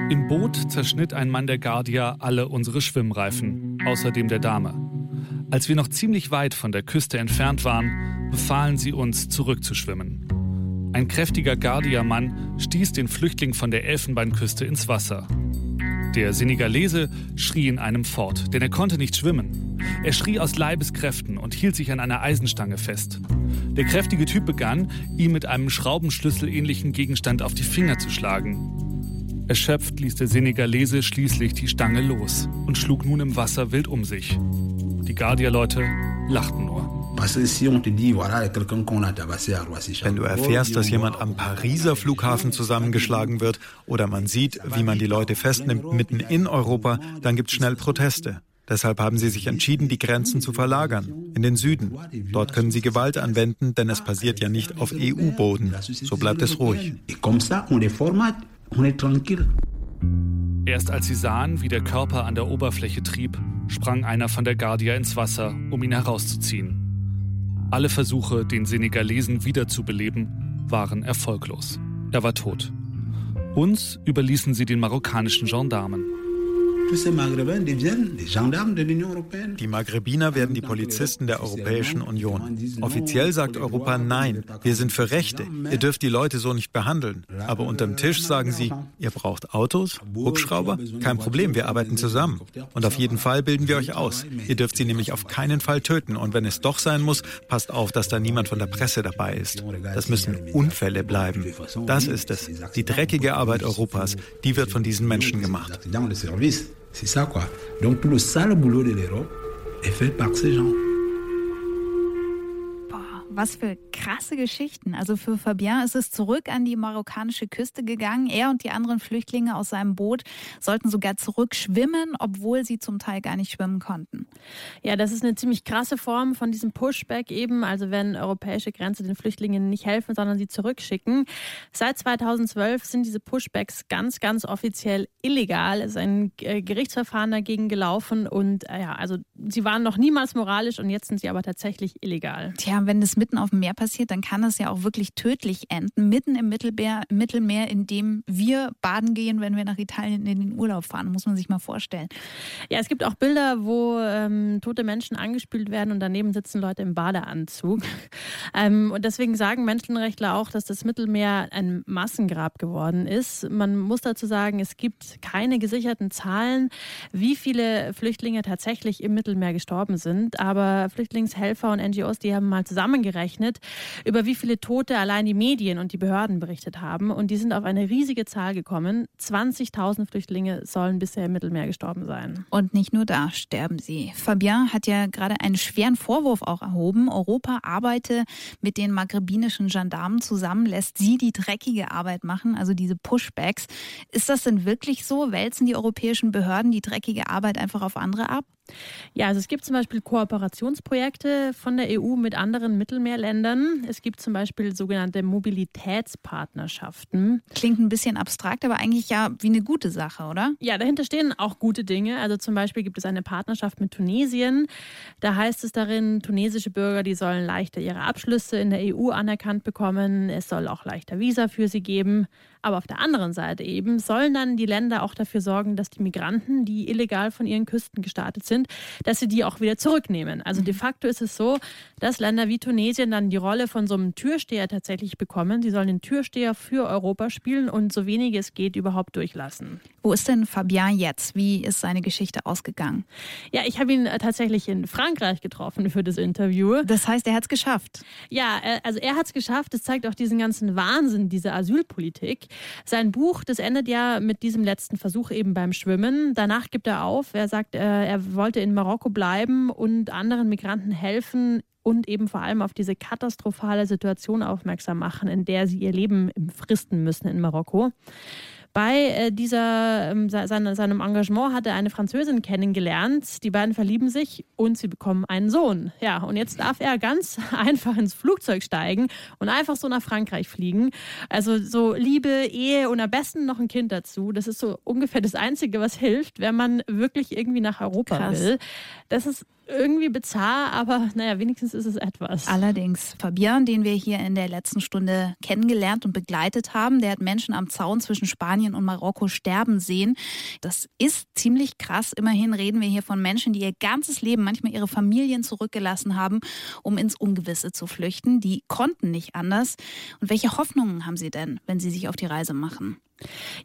Im Boot zerschnitt ein Mann der Guardia alle unsere Schwimmreifen, außerdem der Dame. Als wir noch ziemlich weit von der Küste entfernt waren, befahlen sie uns, zurückzuschwimmen. Ein kräftiger Guardia-Mann stieß den Flüchtling von der Elfenbeinküste ins Wasser. Der Senegalese schrie in einem fort, denn er konnte nicht schwimmen. Er schrie aus Leibeskräften und hielt sich an einer Eisenstange fest. Der kräftige Typ begann, ihm mit einem Schraubenschlüssel ähnlichen Gegenstand auf die Finger zu schlagen. Erschöpft ließ der Senegalese schließlich die Stange los und schlug nun im Wasser wild um sich. Die Guardia-Leute lachten nur. Wenn du erfährst, dass jemand am Pariser Flughafen zusammengeschlagen wird oder man sieht, wie man die Leute festnimmt mitten in Europa, dann gibt es schnell Proteste. Deshalb haben sie sich entschieden, die Grenzen zu verlagern, in den Süden. Dort können sie Gewalt anwenden, denn es passiert ja nicht auf EU-Boden. So bleibt es ruhig. Erst als sie sahen, wie der Körper an der Oberfläche trieb, sprang einer von der Guardia ins Wasser, um ihn herauszuziehen. Alle Versuche, den Senegalesen wiederzubeleben, waren erfolglos. Er war tot. Uns überließen sie den marokkanischen Gendarmen. Die Maghrebiner werden die Polizisten der Europäischen Union. Offiziell sagt Europa Nein, wir sind für Rechte. Ihr dürft die Leute so nicht behandeln. Aber unterm Tisch sagen sie, ihr braucht Autos, Hubschrauber? Kein Problem, wir arbeiten zusammen. Und auf jeden Fall bilden wir euch aus. Ihr dürft sie nämlich auf keinen Fall töten. Und wenn es doch sein muss, passt auf, dass da niemand von der Presse dabei ist. Das müssen Unfälle bleiben. Das ist es. Die dreckige Arbeit Europas, die wird von diesen Menschen gemacht. C'est ça quoi. Donc tout le sale boulot de l'Europe est fait par ces gens. Was für krasse Geschichten. Also für Fabien ist es zurück an die marokkanische Küste gegangen. Er und die anderen Flüchtlinge aus seinem Boot sollten sogar zurück schwimmen, obwohl sie zum Teil gar nicht schwimmen konnten. Ja, das ist eine ziemlich krasse Form von diesem Pushback eben. Also wenn europäische Grenze den Flüchtlingen nicht helfen, sondern sie zurückschicken. Seit 2012 sind diese Pushbacks ganz, ganz offiziell illegal. Es ist ein äh, Gerichtsverfahren dagegen gelaufen und äh, ja, also sie waren noch niemals moralisch und jetzt sind sie aber tatsächlich illegal. Tja, wenn das mitten auf dem Meer passiert, dann kann das ja auch wirklich tödlich enden, mitten im Mittelmeer, Mittelmeer, in dem wir baden gehen, wenn wir nach Italien in den Urlaub fahren, muss man sich mal vorstellen. Ja, es gibt auch Bilder, wo ähm, tote Menschen angespült werden und daneben sitzen Leute im Badeanzug. <laughs> ähm, und deswegen sagen Menschenrechtler auch, dass das Mittelmeer ein Massengrab geworden ist. Man muss dazu sagen, es gibt keine gesicherten Zahlen, wie viele Flüchtlinge tatsächlich im Mittelmeer gestorben sind. Aber Flüchtlingshelfer und NGOs, die haben mal zusammengerechnet, ausgerechnet, über wie viele Tote allein die Medien und die Behörden berichtet haben. Und die sind auf eine riesige Zahl gekommen. 20.000 Flüchtlinge sollen bisher im Mittelmeer gestorben sein. Und nicht nur da sterben sie. Fabien hat ja gerade einen schweren Vorwurf auch erhoben. Europa arbeite mit den maghrebinischen Gendarmen zusammen, lässt sie die dreckige Arbeit machen, also diese Pushbacks. Ist das denn wirklich so? Wälzen die europäischen Behörden die dreckige Arbeit einfach auf andere ab? Ja, also es gibt zum Beispiel Kooperationsprojekte von der EU mit anderen Mittelmeerländern. Es gibt zum Beispiel sogenannte Mobilitätspartnerschaften. Klingt ein bisschen abstrakt, aber eigentlich ja wie eine gute Sache, oder? Ja, dahinter stehen auch gute Dinge. Also zum Beispiel gibt es eine Partnerschaft mit Tunesien. Da heißt es darin, tunesische Bürger, die sollen leichter ihre Abschlüsse in der EU anerkannt bekommen. Es soll auch leichter Visa für sie geben. Aber auf der anderen Seite eben sollen dann die Länder auch dafür sorgen, dass die Migranten, die illegal von ihren Küsten gestartet sind, dass sie die auch wieder zurücknehmen. Also de mhm. facto ist es so, dass Länder wie Tunesien dann die Rolle von so einem Türsteher tatsächlich bekommen. Sie sollen den Türsteher für Europa spielen und so wenig es geht überhaupt durchlassen. Wo ist denn Fabien jetzt? Wie ist seine Geschichte ausgegangen? Ja, ich habe ihn äh, tatsächlich in Frankreich getroffen für das Interview. Das heißt, er hat es geschafft. Ja, äh, also er hat es geschafft. Das zeigt auch diesen ganzen Wahnsinn dieser Asylpolitik. Sein Buch, das endet ja mit diesem letzten Versuch eben beim Schwimmen. Danach gibt er auf. Er sagt, äh, er wollte in Marokko bleiben und anderen Migranten helfen, und eben vor allem auf diese katastrophale Situation aufmerksam machen, in der sie ihr Leben fristen müssen in Marokko. Bei äh, dieser, ähm, seine, seinem Engagement hat er eine Französin kennengelernt. Die beiden verlieben sich und sie bekommen einen Sohn. Ja, und jetzt darf er ganz <laughs> einfach ins Flugzeug steigen und einfach so nach Frankreich fliegen. Also so Liebe, Ehe und am besten noch ein Kind dazu. Das ist so ungefähr das Einzige, was hilft, wenn man wirklich irgendwie nach Europa Krass. will. Das ist irgendwie bizarr, aber naja, wenigstens ist es etwas. Allerdings, Fabian, den wir hier in der letzten Stunde kennengelernt und begleitet haben, der hat Menschen am Zaun zwischen Spanien und Marokko sterben sehen. Das ist ziemlich krass. Immerhin reden wir hier von Menschen, die ihr ganzes Leben, manchmal ihre Familien zurückgelassen haben, um ins Ungewisse zu flüchten. Die konnten nicht anders. Und welche Hoffnungen haben sie denn, wenn sie sich auf die Reise machen?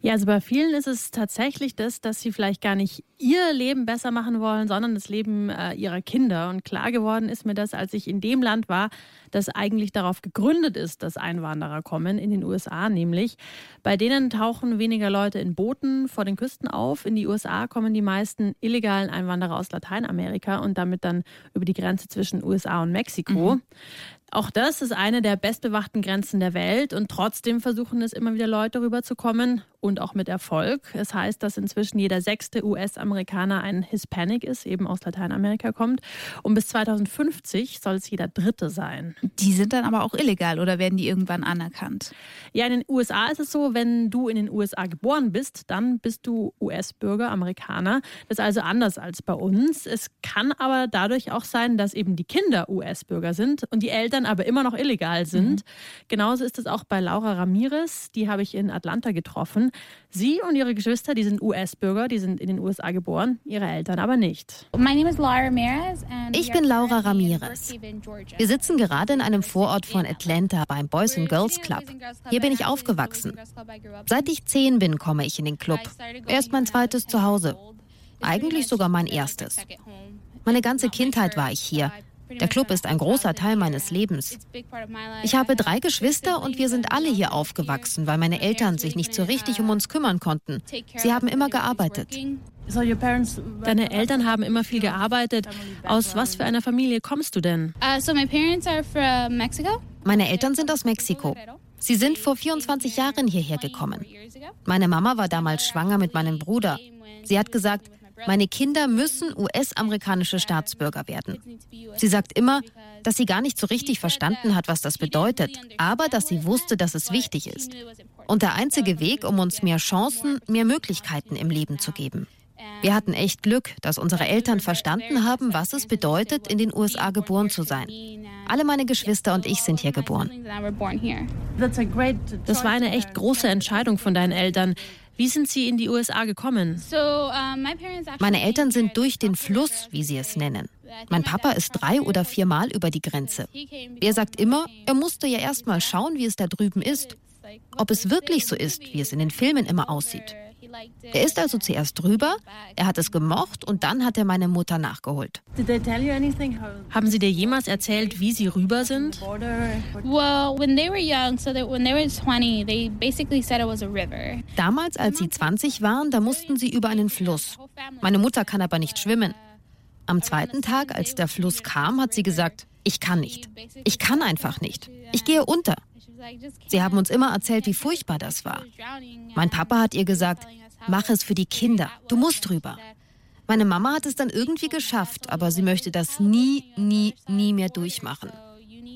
Ja, also bei vielen ist es tatsächlich das, dass sie vielleicht gar nicht ihr Leben besser machen wollen, sondern das Leben äh, ihrer Kinder. Und klar geworden ist mir das, als ich in dem Land war, das eigentlich darauf gegründet ist, dass Einwanderer kommen, in den USA nämlich. Bei denen tauchen weniger Leute in Booten vor den Küsten auf. In die USA kommen die meisten illegalen Einwanderer aus Lateinamerika und damit dann über die Grenze zwischen USA und Mexiko. Mhm. Auch das ist eine der bestbewachten Grenzen der Welt und trotzdem versuchen es immer wieder Leute rüberzukommen und auch mit Erfolg. Es heißt, dass inzwischen jeder sechste US-Amerikaner ein Hispanic ist, eben aus Lateinamerika kommt. Und bis 2050 soll es jeder dritte sein. Die sind dann aber auch illegal oder werden die irgendwann anerkannt? Ja, in den USA ist es so, wenn du in den USA geboren bist, dann bist du US-Bürger, Amerikaner. Das ist also anders als bei uns. Es kann aber dadurch auch sein, dass eben die Kinder US-Bürger sind und die Eltern aber immer noch illegal sind. Mhm. Genauso ist es auch bei Laura Ramirez. Die habe ich in Atlanta getroffen. Sie und ihre Geschwister, die sind US-Bürger, die sind in den USA geboren, ihre Eltern aber nicht. Ich bin Laura Ramirez. Wir sitzen gerade in einem Vorort von Atlanta beim Boys and Girls Club. Hier bin ich aufgewachsen. Seit ich zehn bin, komme ich in den Club. Er ist mein zweites Zuhause. Eigentlich sogar mein erstes. Meine ganze Kindheit war ich hier. Der Club ist ein großer Teil meines Lebens. Ich habe drei Geschwister und wir sind alle hier aufgewachsen, weil meine Eltern sich nicht so richtig um uns kümmern konnten. Sie haben immer gearbeitet. Deine Eltern haben immer viel gearbeitet. Aus was für einer Familie kommst du denn? Uh, meine Eltern sind aus Mexiko. Sie sind vor 24 Jahren hierher gekommen. Meine Mama war damals schwanger mit meinem Bruder. Sie hat gesagt, meine Kinder müssen US-amerikanische Staatsbürger werden. Sie sagt immer, dass sie gar nicht so richtig verstanden hat, was das bedeutet, aber dass sie wusste, dass es wichtig ist. Und der einzige Weg, um uns mehr Chancen, mehr Möglichkeiten im Leben zu geben. Wir hatten echt Glück, dass unsere Eltern verstanden haben, was es bedeutet, in den USA geboren zu sein. Alle meine Geschwister und ich sind hier geboren. Das war eine echt große Entscheidung von deinen Eltern. Wie sind Sie in die USA gekommen? Meine Eltern sind durch den Fluss, wie sie es nennen. Mein Papa ist drei oder viermal über die Grenze. Er sagt immer, er musste ja erst mal schauen, wie es da drüben ist. Ob es wirklich so ist, wie es in den Filmen immer aussieht. Er ist also zuerst drüber, er hat es gemocht und dann hat er meine Mutter nachgeholt. Haben Sie dir jemals erzählt, wie Sie rüber sind? Damals, als sie 20 waren, da mussten sie über einen Fluss. Meine Mutter kann aber nicht schwimmen. Am zweiten Tag, als der Fluss kam, hat sie gesagt, ich kann nicht. Ich kann einfach nicht. Ich gehe unter. Sie haben uns immer erzählt, wie furchtbar das war. Mein Papa hat ihr gesagt, Mach es für die Kinder. Du musst drüber. Meine Mama hat es dann irgendwie geschafft, aber sie möchte das nie, nie, nie mehr durchmachen.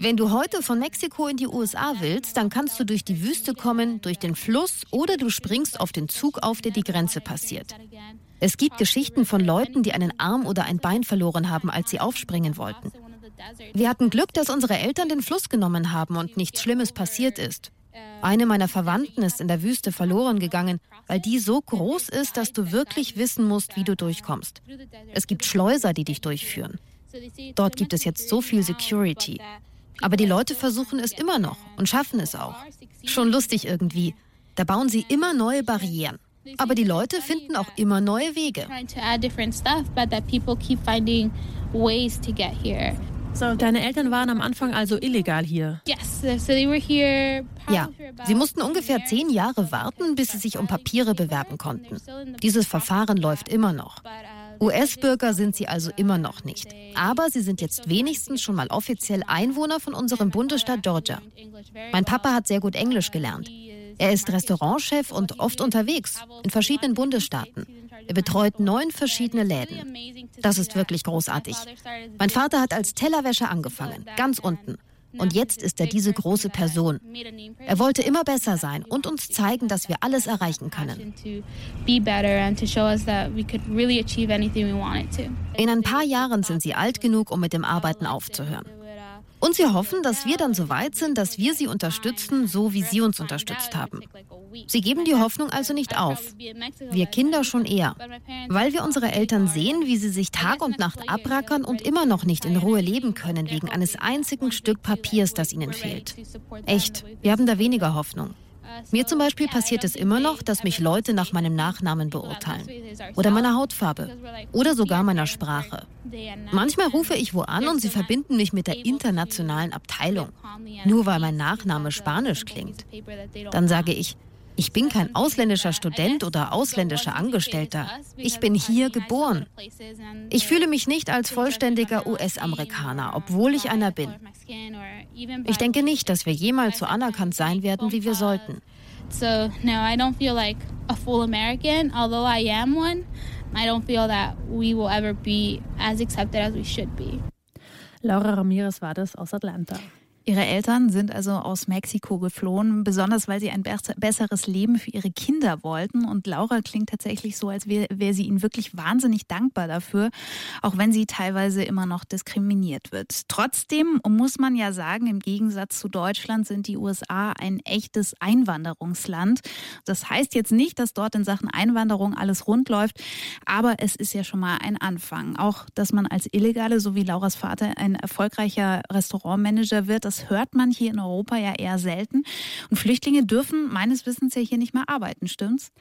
Wenn du heute von Mexiko in die USA willst, dann kannst du durch die Wüste kommen, durch den Fluss oder du springst auf den Zug auf, der die Grenze passiert. Es gibt Geschichten von Leuten, die einen Arm oder ein Bein verloren haben, als sie aufspringen wollten. Wir hatten Glück, dass unsere Eltern den Fluss genommen haben und nichts Schlimmes passiert ist. Eine meiner Verwandten ist in der Wüste verloren gegangen, weil die so groß ist, dass du wirklich wissen musst, wie du durchkommst. Es gibt Schleuser, die dich durchführen. Dort gibt es jetzt so viel Security. Aber die Leute versuchen es immer noch und schaffen es auch. Schon lustig irgendwie. Da bauen sie immer neue Barrieren. Aber die Leute finden auch immer neue Wege. So, deine Eltern waren am Anfang also illegal hier? Ja, sie mussten ungefähr zehn Jahre warten, bis sie sich um Papiere bewerben konnten. Dieses Verfahren läuft immer noch. US-Bürger sind sie also immer noch nicht. Aber sie sind jetzt wenigstens schon mal offiziell Einwohner von unserem Bundesstaat Georgia. Mein Papa hat sehr gut Englisch gelernt. Er ist Restaurantchef und oft unterwegs in verschiedenen Bundesstaaten. Er betreut neun verschiedene Läden. Das ist wirklich großartig. Mein Vater hat als Tellerwäscher angefangen, ganz unten. Und jetzt ist er diese große Person. Er wollte immer besser sein und uns zeigen, dass wir alles erreichen können. In ein paar Jahren sind sie alt genug, um mit dem Arbeiten aufzuhören. Und sie hoffen, dass wir dann so weit sind, dass wir sie unterstützen, so wie sie uns unterstützt haben. Sie geben die Hoffnung also nicht auf. Wir Kinder schon eher. Weil wir unsere Eltern sehen, wie sie sich Tag und Nacht abrackern und immer noch nicht in Ruhe leben können wegen eines einzigen Stück Papiers, das ihnen fehlt. Echt, wir haben da weniger Hoffnung. Mir zum Beispiel passiert es immer noch, dass mich Leute nach meinem Nachnamen beurteilen oder meiner Hautfarbe oder sogar meiner Sprache. Manchmal rufe ich wo an und sie verbinden mich mit der internationalen Abteilung, nur weil mein Nachname spanisch klingt. Dann sage ich, ich bin kein ausländischer Student oder ausländischer Angestellter. Ich bin hier geboren. Ich fühle mich nicht als vollständiger US-Amerikaner, obwohl ich einer bin. Ich denke nicht, dass wir jemals so anerkannt sein werden, wie wir sollten. So no, I don't feel like a full American, although I am one. I don't feel that we will ever be as accepted as we should be. Laura Ramirez war das aus Atlanta. Ihre Eltern sind also aus Mexiko geflohen, besonders weil sie ein besseres Leben für ihre Kinder wollten. Und Laura klingt tatsächlich so, als wäre wär sie ihnen wirklich wahnsinnig dankbar dafür, auch wenn sie teilweise immer noch diskriminiert wird. Trotzdem muss man ja sagen, im Gegensatz zu Deutschland sind die USA ein echtes Einwanderungsland. Das heißt jetzt nicht, dass dort in Sachen Einwanderung alles rund läuft, aber es ist ja schon mal ein Anfang. Auch, dass man als Illegale, so wie Lauras Vater, ein erfolgreicher Restaurantmanager wird, das das hört man hier in Europa ja eher selten. Und Flüchtlinge dürfen meines Wissens ja hier nicht mehr arbeiten, stimmt's?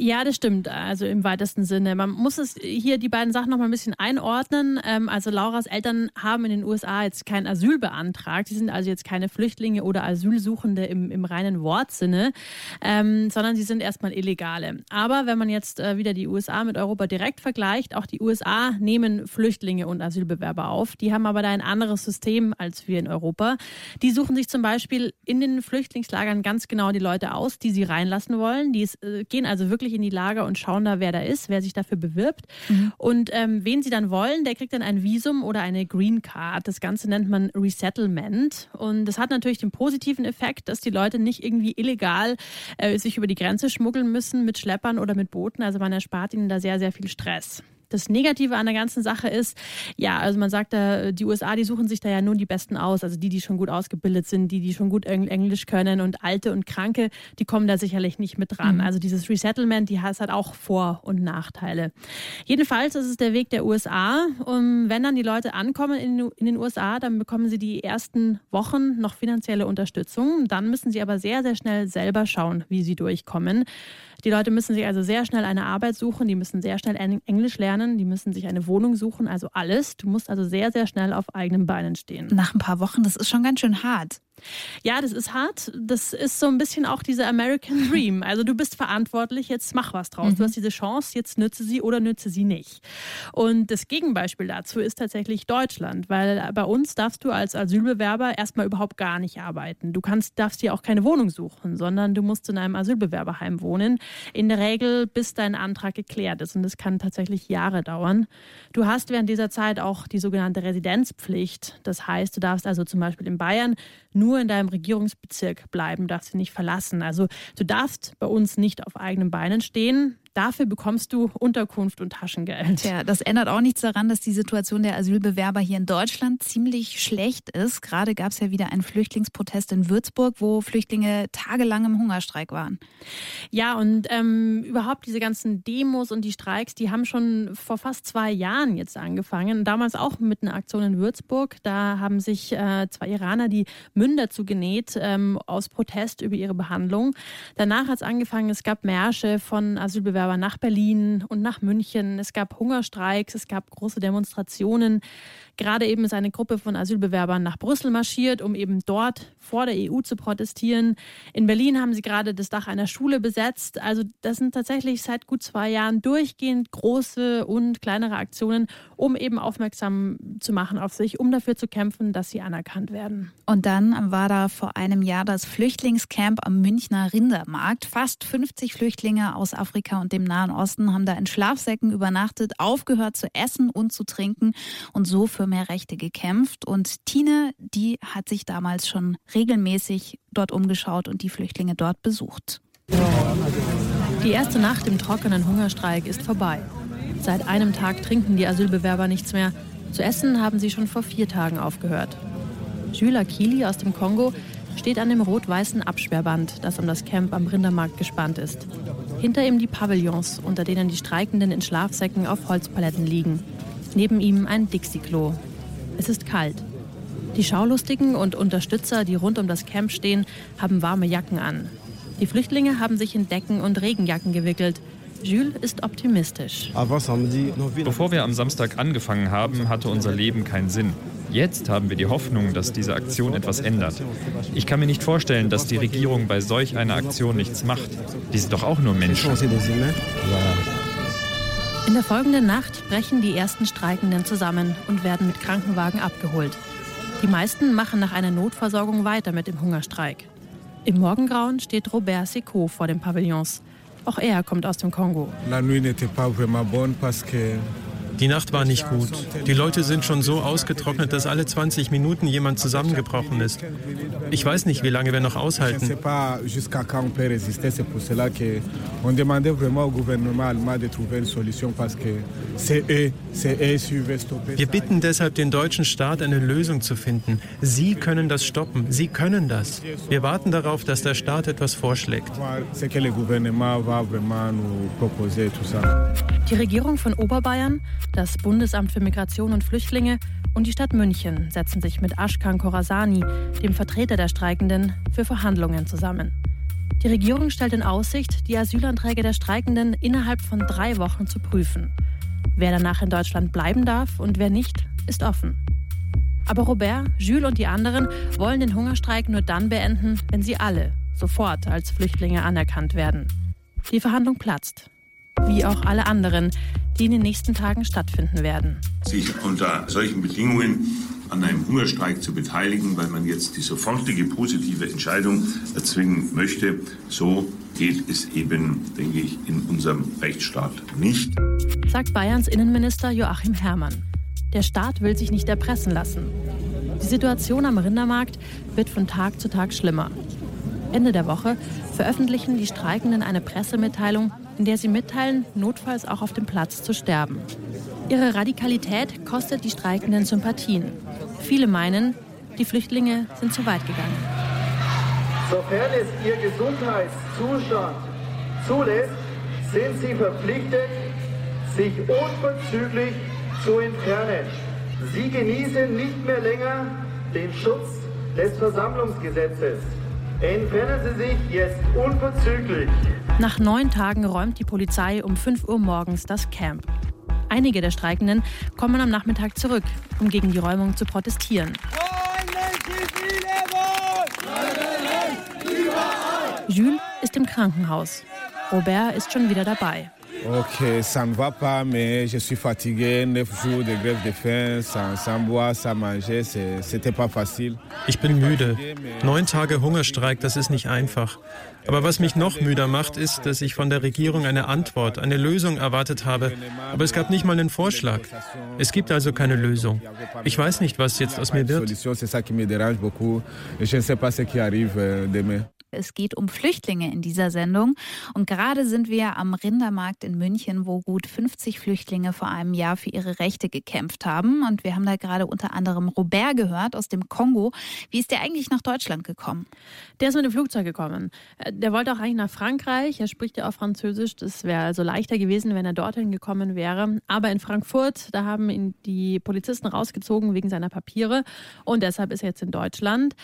Ja, das stimmt. Also im weitesten Sinne. Man muss es hier die beiden Sachen noch mal ein bisschen einordnen. Ähm, also Lauras Eltern haben in den USA jetzt kein Asyl beantragt. Sie sind also jetzt keine Flüchtlinge oder Asylsuchende im, im reinen Wortsinne, ähm, sondern sie sind erstmal Illegale. Aber wenn man jetzt äh, wieder die USA mit Europa direkt vergleicht, auch die USA nehmen Flüchtlinge und Asylbewerber auf. Die haben aber da ein anderes System als wir in Europa. Die suchen sich zum Beispiel in den Flüchtlingslagern ganz genau die Leute aus, die sie reinlassen wollen. Die äh, gehen also wirklich wirklich in die Lager und schauen da, wer da ist, wer sich dafür bewirbt. Mhm. Und ähm, wen sie dann wollen, der kriegt dann ein Visum oder eine Green Card. Das Ganze nennt man Resettlement. Und das hat natürlich den positiven Effekt, dass die Leute nicht irgendwie illegal äh, sich über die Grenze schmuggeln müssen mit Schleppern oder mit Booten. Also man erspart ihnen da sehr, sehr viel Stress. Das Negative an der ganzen Sache ist, ja, also man sagt da, die USA, die suchen sich da ja nun die Besten aus, also die, die schon gut ausgebildet sind, die, die schon gut Englisch können und Alte und Kranke, die kommen da sicherlich nicht mit dran. Mhm. Also dieses Resettlement, die hat auch Vor- und Nachteile. Jedenfalls ist es der Weg der USA. Und wenn dann die Leute ankommen in, in den USA, dann bekommen sie die ersten Wochen noch finanzielle Unterstützung. Dann müssen sie aber sehr, sehr schnell selber schauen, wie sie durchkommen. Die Leute müssen sich also sehr schnell eine Arbeit suchen, die müssen sehr schnell Englisch lernen, die müssen sich eine Wohnung suchen, also alles. Du musst also sehr, sehr schnell auf eigenen Beinen stehen. Nach ein paar Wochen, das ist schon ganz schön hart. Ja, das ist hart. Das ist so ein bisschen auch dieser American <laughs> Dream. Also du bist verantwortlich, jetzt mach was draus. Mhm. Du hast diese Chance, jetzt nütze sie oder nütze sie nicht. Und das Gegenbeispiel dazu ist tatsächlich Deutschland, weil bei uns darfst du als Asylbewerber erstmal überhaupt gar nicht arbeiten. Du kannst, darfst dir auch keine Wohnung suchen, sondern du musst in einem Asylbewerberheim wohnen. In der Regel, bis dein Antrag geklärt ist. Und das kann tatsächlich Jahre dauern. Du hast während dieser Zeit auch die sogenannte Residenzpflicht. Das heißt, du darfst also zum Beispiel in Bayern nur in deinem Regierungsbezirk bleiben, darfst ihn nicht verlassen. Also du darfst bei uns nicht auf eigenen Beinen stehen. Dafür bekommst du Unterkunft und Taschengeld. Ja, das ändert auch nichts daran, dass die Situation der Asylbewerber hier in Deutschland ziemlich schlecht ist. Gerade gab es ja wieder einen Flüchtlingsprotest in Würzburg, wo Flüchtlinge tagelang im Hungerstreik waren. Ja, und ähm, überhaupt diese ganzen Demos und die Streiks, die haben schon vor fast zwei Jahren jetzt angefangen. Damals auch mit einer Aktion in Würzburg. Da haben sich äh, zwei Iraner die Münder zugenäht ähm, aus Protest über ihre Behandlung. Danach hat es angefangen, es gab Märsche von Asylbewerbern aber nach Berlin und nach München. Es gab Hungerstreiks, es gab große Demonstrationen. Gerade eben ist eine Gruppe von Asylbewerbern nach Brüssel marschiert, um eben dort vor der EU zu protestieren. In Berlin haben sie gerade das Dach einer Schule besetzt. Also das sind tatsächlich seit gut zwei Jahren durchgehend große und kleinere Aktionen, um eben aufmerksam zu machen auf sich, um dafür zu kämpfen, dass sie anerkannt werden. Und dann war da vor einem Jahr das Flüchtlingscamp am Münchner Rindermarkt. Fast 50 Flüchtlinge aus Afrika und dem Nahen Osten haben da in Schlafsäcken übernachtet, aufgehört zu essen und zu trinken und so für mehr Rechte gekämpft. Und Tine, die hat sich damals schon regelmäßig dort umgeschaut und die Flüchtlinge dort besucht. Die erste Nacht im trockenen Hungerstreik ist vorbei. Seit einem Tag trinken die Asylbewerber nichts mehr. Zu essen haben sie schon vor vier Tagen aufgehört. Jules Akili aus dem Kongo steht an dem rot-weißen Absperrband, das um das Camp am Rindermarkt gespannt ist. Hinter ihm die Pavillons, unter denen die Streikenden in Schlafsäcken auf Holzpaletten liegen. Neben ihm ein Dixie-Klo. Es ist kalt. Die Schaulustigen und Unterstützer, die rund um das Camp stehen, haben warme Jacken an. Die Flüchtlinge haben sich in Decken und Regenjacken gewickelt. Jules ist optimistisch. Bevor wir am Samstag angefangen haben, hatte unser Leben keinen Sinn. Jetzt haben wir die Hoffnung, dass diese Aktion etwas ändert. Ich kann mir nicht vorstellen, dass die Regierung bei solch einer Aktion nichts macht. Die sind doch auch nur Menschen. In der folgenden Nacht brechen die ersten Streikenden zusammen und werden mit Krankenwagen abgeholt. Die meisten machen nach einer Notversorgung weiter mit dem Hungerstreik. Im Morgengrauen steht Robert Secot vor den Pavillons. Auch er kommt aus dem Kongo. La nuit n'était pas vraiment bonne parce die Nacht war nicht gut. Die Leute sind schon so ausgetrocknet, dass alle 20 Minuten jemand zusammengebrochen ist. Ich weiß nicht, wie lange wir noch aushalten. Wir bitten deshalb den deutschen Staat, eine Lösung zu finden. Sie können das stoppen. Sie können das. Wir warten darauf, dass der Staat etwas vorschlägt. Die Regierung von Oberbayern das Bundesamt für Migration und Flüchtlinge und die Stadt München setzen sich mit Ashkan Korasani, dem Vertreter der Streikenden, für Verhandlungen zusammen. Die Regierung stellt in Aussicht, die Asylanträge der Streikenden innerhalb von drei Wochen zu prüfen. Wer danach in Deutschland bleiben darf und wer nicht, ist offen. Aber Robert, Jules und die anderen wollen den Hungerstreik nur dann beenden, wenn sie alle sofort als Flüchtlinge anerkannt werden. Die Verhandlung platzt wie auch alle anderen, die in den nächsten Tagen stattfinden werden. Sich unter solchen Bedingungen an einem Hungerstreik zu beteiligen, weil man jetzt die sofortige positive Entscheidung erzwingen möchte, so geht es eben, denke ich, in unserem Rechtsstaat nicht. Sagt Bayerns Innenminister Joachim Herrmann. Der Staat will sich nicht erpressen lassen. Die Situation am Rindermarkt wird von Tag zu Tag schlimmer. Ende der Woche veröffentlichen die Streikenden eine Pressemitteilung, in der sie mitteilen, notfalls auch auf dem Platz zu sterben. Ihre Radikalität kostet die Streikenden Sympathien. Viele meinen, die Flüchtlinge sind zu weit gegangen. Sofern es ihr Gesundheitszustand zulässt, sind sie verpflichtet, sich unverzüglich zu entfernen. Sie genießen nicht mehr länger den Schutz des Versammlungsgesetzes. Entfernen Sie sich jetzt unverzüglich. Nach neun Tagen räumt die Polizei um 5 Uhr morgens das Camp. Einige der Streikenden kommen am Nachmittag zurück, um gegen die Räumung zu protestieren. Jules ist im Krankenhaus. Robert ist schon wieder dabei. Ok, ça ne va pas, mais je suis fatigué. Neuf jours de grève de faim, sans, sans boire, sans manger, c'était pas facile. Ich bin müde. Neun Tage Hungerstreik, das ist nicht einfach. Aber was mich noch müder macht, ist, dass ich von der Regierung eine Antwort, eine Lösung erwartet habe. Aber es gab nicht mal einen Vorschlag. Es gibt also keine Lösung. Ich weiß nicht, was jetzt aus mir wird. Es geht um Flüchtlinge in dieser Sendung. Und gerade sind wir am Rindermarkt in München, wo gut 50 Flüchtlinge vor einem Jahr für ihre Rechte gekämpft haben. Und wir haben da gerade unter anderem Robert gehört aus dem Kongo. Wie ist der eigentlich nach Deutschland gekommen? Der ist mit dem Flugzeug gekommen. Äh, der wollte auch eigentlich nach Frankreich. Er spricht ja auch Französisch. Das wäre also leichter gewesen, wenn er dorthin gekommen wäre. Aber in Frankfurt, da haben ihn die Polizisten rausgezogen wegen seiner Papiere. Und deshalb ist er jetzt in Deutschland.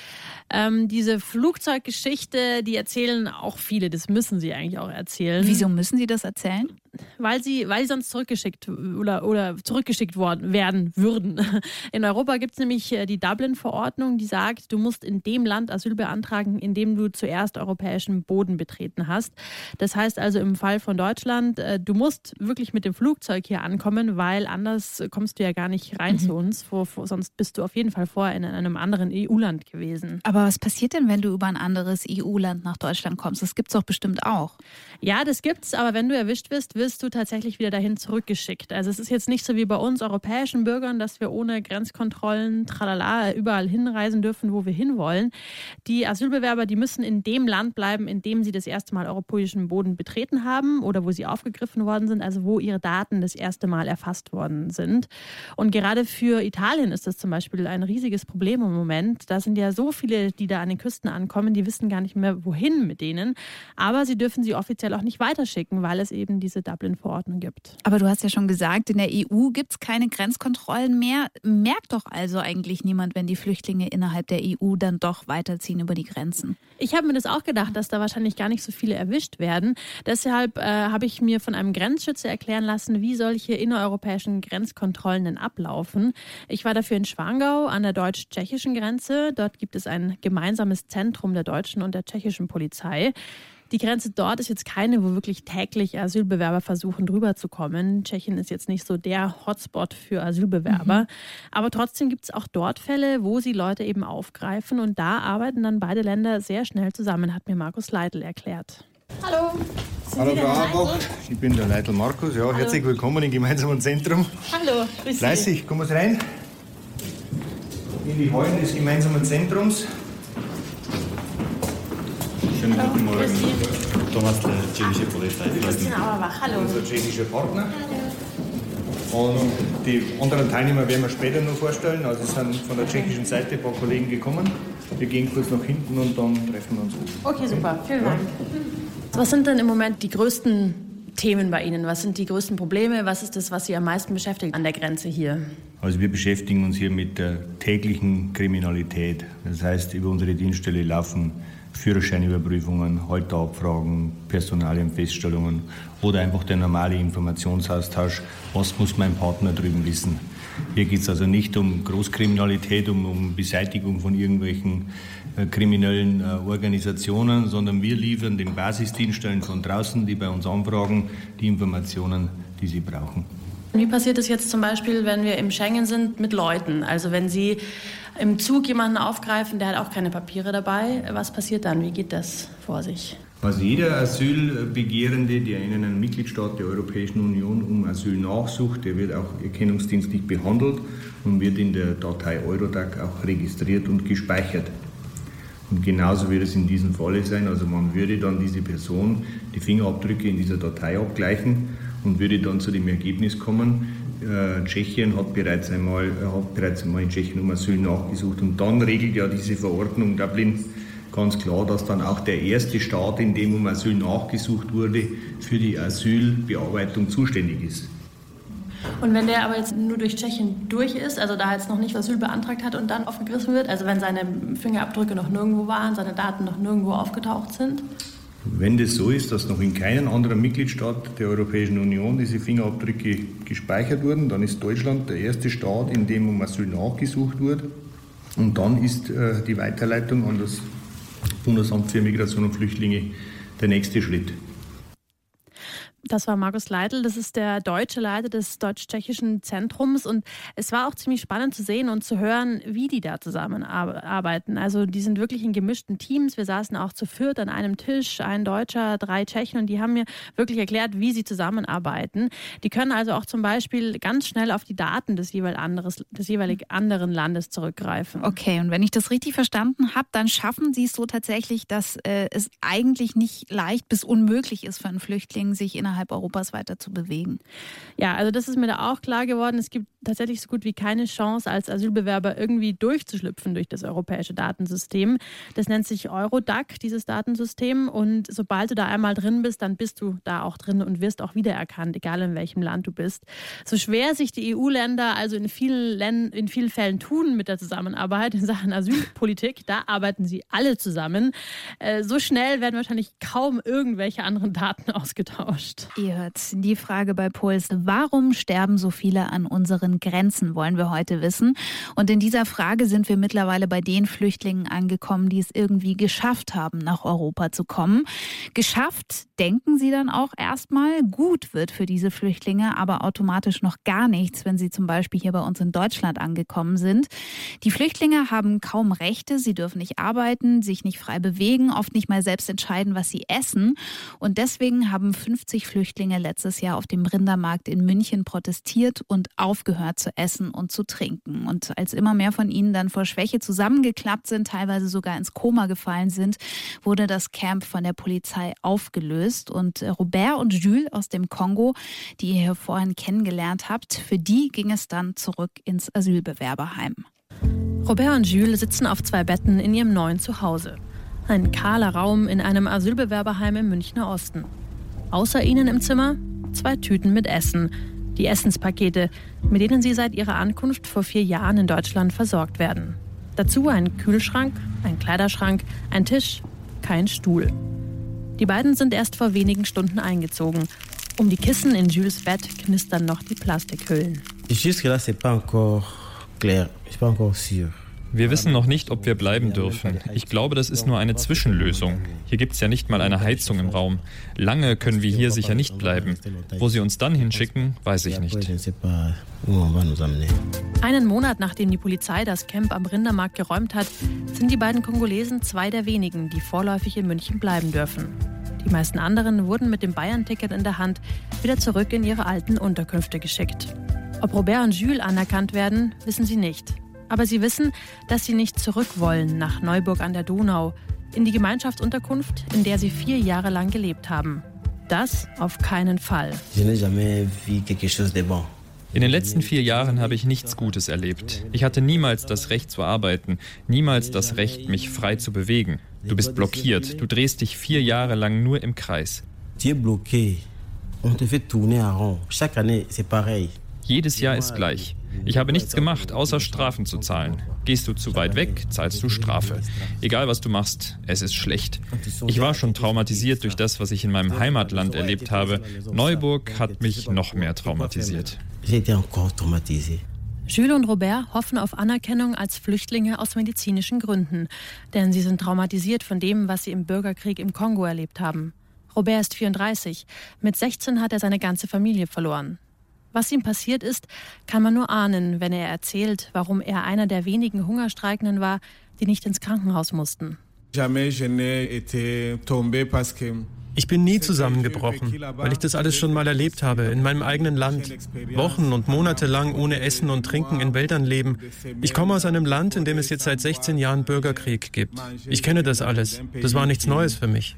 Ähm, diese Flugzeuggeschichte Geschichte, die erzählen auch viele, das müssen sie eigentlich auch erzählen. Wieso müssen sie das erzählen? Weil sie, weil sie sonst zurückgeschickt oder, oder zurückgeschickt worden, werden würden. In Europa gibt es nämlich äh, die Dublin-Verordnung, die sagt, du musst in dem Land Asyl beantragen, in dem du zuerst europäischen Boden betreten hast. Das heißt also im Fall von Deutschland, äh, du musst wirklich mit dem Flugzeug hier ankommen, weil anders kommst du ja gar nicht rein mhm. zu uns. Vor, vor, sonst bist du auf jeden Fall vorher in einem anderen EU-Land gewesen. Aber was passiert denn, wenn du über ein anderes EU EU-Land nach Deutschland kommst. Das gibt es doch bestimmt auch. Ja, das gibt's, aber wenn du erwischt wirst, wirst du tatsächlich wieder dahin zurückgeschickt. Also es ist jetzt nicht so wie bei uns europäischen Bürgern, dass wir ohne Grenzkontrollen, tralala, überall hinreisen dürfen, wo wir hinwollen. Die Asylbewerber, die müssen in dem Land bleiben, in dem sie das erste Mal europäischen Boden betreten haben oder wo sie aufgegriffen worden sind, also wo ihre Daten das erste Mal erfasst worden sind. Und gerade für Italien ist das zum Beispiel ein riesiges Problem im Moment. Da sind ja so viele, die da an den Küsten ankommen, die wissen gar nicht mehr, wohin mit denen. Aber sie dürfen sie offiziell auch nicht weiterschicken, weil es eben diese Dublin-Verordnung gibt. Aber du hast ja schon gesagt, in der EU gibt es keine Grenzkontrollen mehr. Merkt doch also eigentlich niemand, wenn die Flüchtlinge innerhalb der EU dann doch weiterziehen über die Grenzen. Ich habe mir das auch gedacht, dass da wahrscheinlich gar nicht so viele erwischt werden. Deshalb äh, habe ich mir von einem Grenzschütze erklären lassen, wie solche innereuropäischen Grenzkontrollen denn ablaufen. Ich war dafür in Schwangau an der deutsch-tschechischen Grenze. Dort gibt es ein gemeinsames Zentrum der deutschen und der tschechischen Polizei. Die Grenze dort ist jetzt keine, wo wirklich täglich Asylbewerber versuchen, drüber zu kommen. Tschechien ist jetzt nicht so der Hotspot für Asylbewerber. Mhm. Aber trotzdem gibt es auch dort Fälle, wo sie Leute eben aufgreifen. Und da arbeiten dann beide Länder sehr schnell zusammen, hat mir Markus Leitl erklärt. Hallo. Sind Hallo Frau Abach, ich bin der Leitl Markus. Ja, Hallo. herzlich willkommen im gemeinsamen Zentrum. Hallo, grüß Fleißig, kommen Sie rein. In die Hallen des gemeinsamen Zentrums. Schönen guten Morgen. Thomas, der tschechische Polizei. Christina Auerbach, hallo. Unser tschechischer Partner. Und die anderen Teilnehmer werden wir später noch vorstellen. Also es sind von der tschechischen Seite ein paar Kollegen gekommen. Wir gehen kurz nach hinten und dann treffen wir uns. Okay, super. Vielen Dank. Was sind denn im Moment die größten Themen bei Ihnen? Was sind die größten Probleme? Was ist das, was Sie am meisten beschäftigt an der Grenze hier? Also wir beschäftigen uns hier mit der täglichen Kriminalität. Das heißt, über unsere Dienststelle laufen Führerscheinüberprüfungen, Halterabfragen, Personalienfeststellungen oder einfach der normale Informationsaustausch. Was muss mein Partner drüben wissen? Hier geht es also nicht um Großkriminalität, um, um Beseitigung von irgendwelchen äh, kriminellen äh, Organisationen, sondern wir liefern den Basisdienststellen von draußen, die bei uns anfragen, die Informationen, die sie brauchen. Wie passiert es jetzt zum Beispiel, wenn wir im Schengen sind mit Leuten? Also wenn Sie im Zug jemanden aufgreifen, der hat auch keine Papiere dabei. Was passiert dann? Wie geht das vor sich? Also jeder Asylbegehrende, der in einem Mitgliedstaat der Europäischen Union um Asyl nachsucht, der wird auch erkennungsdienstlich behandelt und wird in der Datei Eurodac auch registriert und gespeichert. Und genauso wird es in diesem Falle sein. Also man würde dann diese Person die Fingerabdrücke in dieser Datei abgleichen und würde dann zu dem Ergebnis kommen, äh, Tschechien hat bereits, einmal, äh, hat bereits einmal in Tschechien um Asyl nachgesucht und dann regelt ja diese Verordnung Dublin ganz klar, dass dann auch der erste Staat, in dem um Asyl nachgesucht wurde, für die Asylbearbeitung zuständig ist. Und wenn der aber jetzt nur durch Tschechien durch ist, also da jetzt noch nicht Asyl beantragt hat und dann aufgegriffen wird, also wenn seine Fingerabdrücke noch nirgendwo waren, seine Daten noch nirgendwo aufgetaucht sind? Wenn das so ist, dass noch in keinem anderen Mitgliedstaat der Europäischen Union diese Fingerabdrücke gespeichert wurden, dann ist Deutschland der erste Staat, in dem um Asyl nachgesucht wird. Und dann ist äh, die Weiterleitung an das Bundesamt für Migration und Flüchtlinge der nächste Schritt. Das war Markus Leitl, das ist der deutsche Leiter des deutsch-tschechischen Zentrums und es war auch ziemlich spannend zu sehen und zu hören, wie die da zusammenarbeiten. Also die sind wirklich in gemischten Teams. Wir saßen auch zu viert an einem Tisch, ein Deutscher, drei Tschechen und die haben mir wirklich erklärt, wie sie zusammenarbeiten. Die können also auch zum Beispiel ganz schnell auf die Daten des, jeweil anderes, des jeweilig anderen Landes zurückgreifen. Okay, und wenn ich das richtig verstanden habe, dann schaffen sie es so tatsächlich, dass äh, es eigentlich nicht leicht bis unmöglich ist für einen Flüchtling, sich innerhalb innerhalb Europas weiter zu bewegen. Ja, also das ist mir da auch klar geworden. Es gibt tatsächlich so gut wie keine Chance, als Asylbewerber irgendwie durchzuschlüpfen durch das europäische Datensystem. Das nennt sich Eurodac, dieses Datensystem. Und sobald du da einmal drin bist, dann bist du da auch drin und wirst auch wiedererkannt, egal in welchem Land du bist. So schwer sich die EU-Länder also in vielen, Ländern, in vielen Fällen tun mit der Zusammenarbeit in Sachen Asylpolitik, da arbeiten sie alle zusammen. Äh, so schnell werden wahrscheinlich kaum irgendwelche anderen Daten <laughs> ausgetauscht. Ihr hört die Frage bei Puls. Warum sterben so viele an unseren Grenzen, wollen wir heute wissen. Und in dieser Frage sind wir mittlerweile bei den Flüchtlingen angekommen, die es irgendwie geschafft haben, nach Europa zu kommen. Geschafft, denken sie dann auch erstmal. Gut wird für diese Flüchtlinge aber automatisch noch gar nichts, wenn sie zum Beispiel hier bei uns in Deutschland angekommen sind. Die Flüchtlinge haben kaum Rechte. Sie dürfen nicht arbeiten, sich nicht frei bewegen, oft nicht mal selbst entscheiden, was sie essen. Und deswegen haben 50 Flüchtlinge letztes Jahr auf dem Rindermarkt in München protestiert und aufgehört zu essen und zu trinken. Und als immer mehr von ihnen dann vor Schwäche zusammengeklappt sind, teilweise sogar ins Koma gefallen sind, wurde das Camp von der Polizei aufgelöst. Und Robert und Jules aus dem Kongo, die ihr hier vorhin kennengelernt habt, für die ging es dann zurück ins Asylbewerberheim. Robert und Jules sitzen auf zwei Betten in ihrem neuen Zuhause. Ein kahler Raum in einem Asylbewerberheim im Münchner Osten. Außer ihnen im Zimmer zwei Tüten mit Essen, die Essenspakete, mit denen sie seit ihrer Ankunft vor vier Jahren in Deutschland versorgt werden. Dazu ein Kühlschrank, ein Kleiderschrank, ein Tisch, kein Stuhl. Die beiden sind erst vor wenigen Stunden eingezogen. Um die Kissen in Jules Bett knistern noch die Plastikhüllen. Jusque là, c'est pas encore clair. Je suis encore sûr. Wir wissen noch nicht, ob wir bleiben dürfen. Ich glaube, das ist nur eine Zwischenlösung. Hier gibt es ja nicht mal eine Heizung im Raum. Lange können wir hier sicher nicht bleiben. Wo sie uns dann hinschicken, weiß ich nicht. Einen Monat nachdem die Polizei das Camp am Rindermarkt geräumt hat, sind die beiden Kongolesen zwei der wenigen, die vorläufig in München bleiben dürfen. Die meisten anderen wurden mit dem Bayern-Ticket in der Hand wieder zurück in ihre alten Unterkünfte geschickt. Ob Robert und Jules anerkannt werden, wissen sie nicht. Aber sie wissen, dass sie nicht zurück wollen nach Neuburg an der Donau, in die Gemeinschaftsunterkunft, in der sie vier Jahre lang gelebt haben. Das auf keinen Fall. In den letzten vier Jahren habe ich nichts Gutes erlebt. Ich hatte niemals das Recht zu arbeiten, niemals das Recht, mich frei zu bewegen. Du bist blockiert, du drehst dich vier Jahre lang nur im Kreis. Jedes Jahr ist gleich. Ich habe nichts gemacht, außer Strafen zu zahlen. Gehst du zu weit weg, zahlst du Strafe. Egal was du machst, es ist schlecht. Ich war schon traumatisiert durch das, was ich in meinem Heimatland erlebt habe. Neuburg hat mich noch mehr traumatisiert. Jules und Robert hoffen auf Anerkennung als Flüchtlinge aus medizinischen Gründen, denn sie sind traumatisiert von dem, was sie im Bürgerkrieg im Kongo erlebt haben. Robert ist 34. Mit 16 hat er seine ganze Familie verloren. Was ihm passiert ist, kann man nur ahnen, wenn er erzählt, warum er einer der wenigen Hungerstreikenden war, die nicht ins Krankenhaus mussten. Ich bin nie zusammengebrochen, weil ich das alles schon mal erlebt habe, in meinem eigenen Land. Wochen und Monate lang ohne Essen und Trinken in Wäldern leben. Ich komme aus einem Land, in dem es jetzt seit 16 Jahren Bürgerkrieg gibt. Ich kenne das alles. Das war nichts Neues für mich.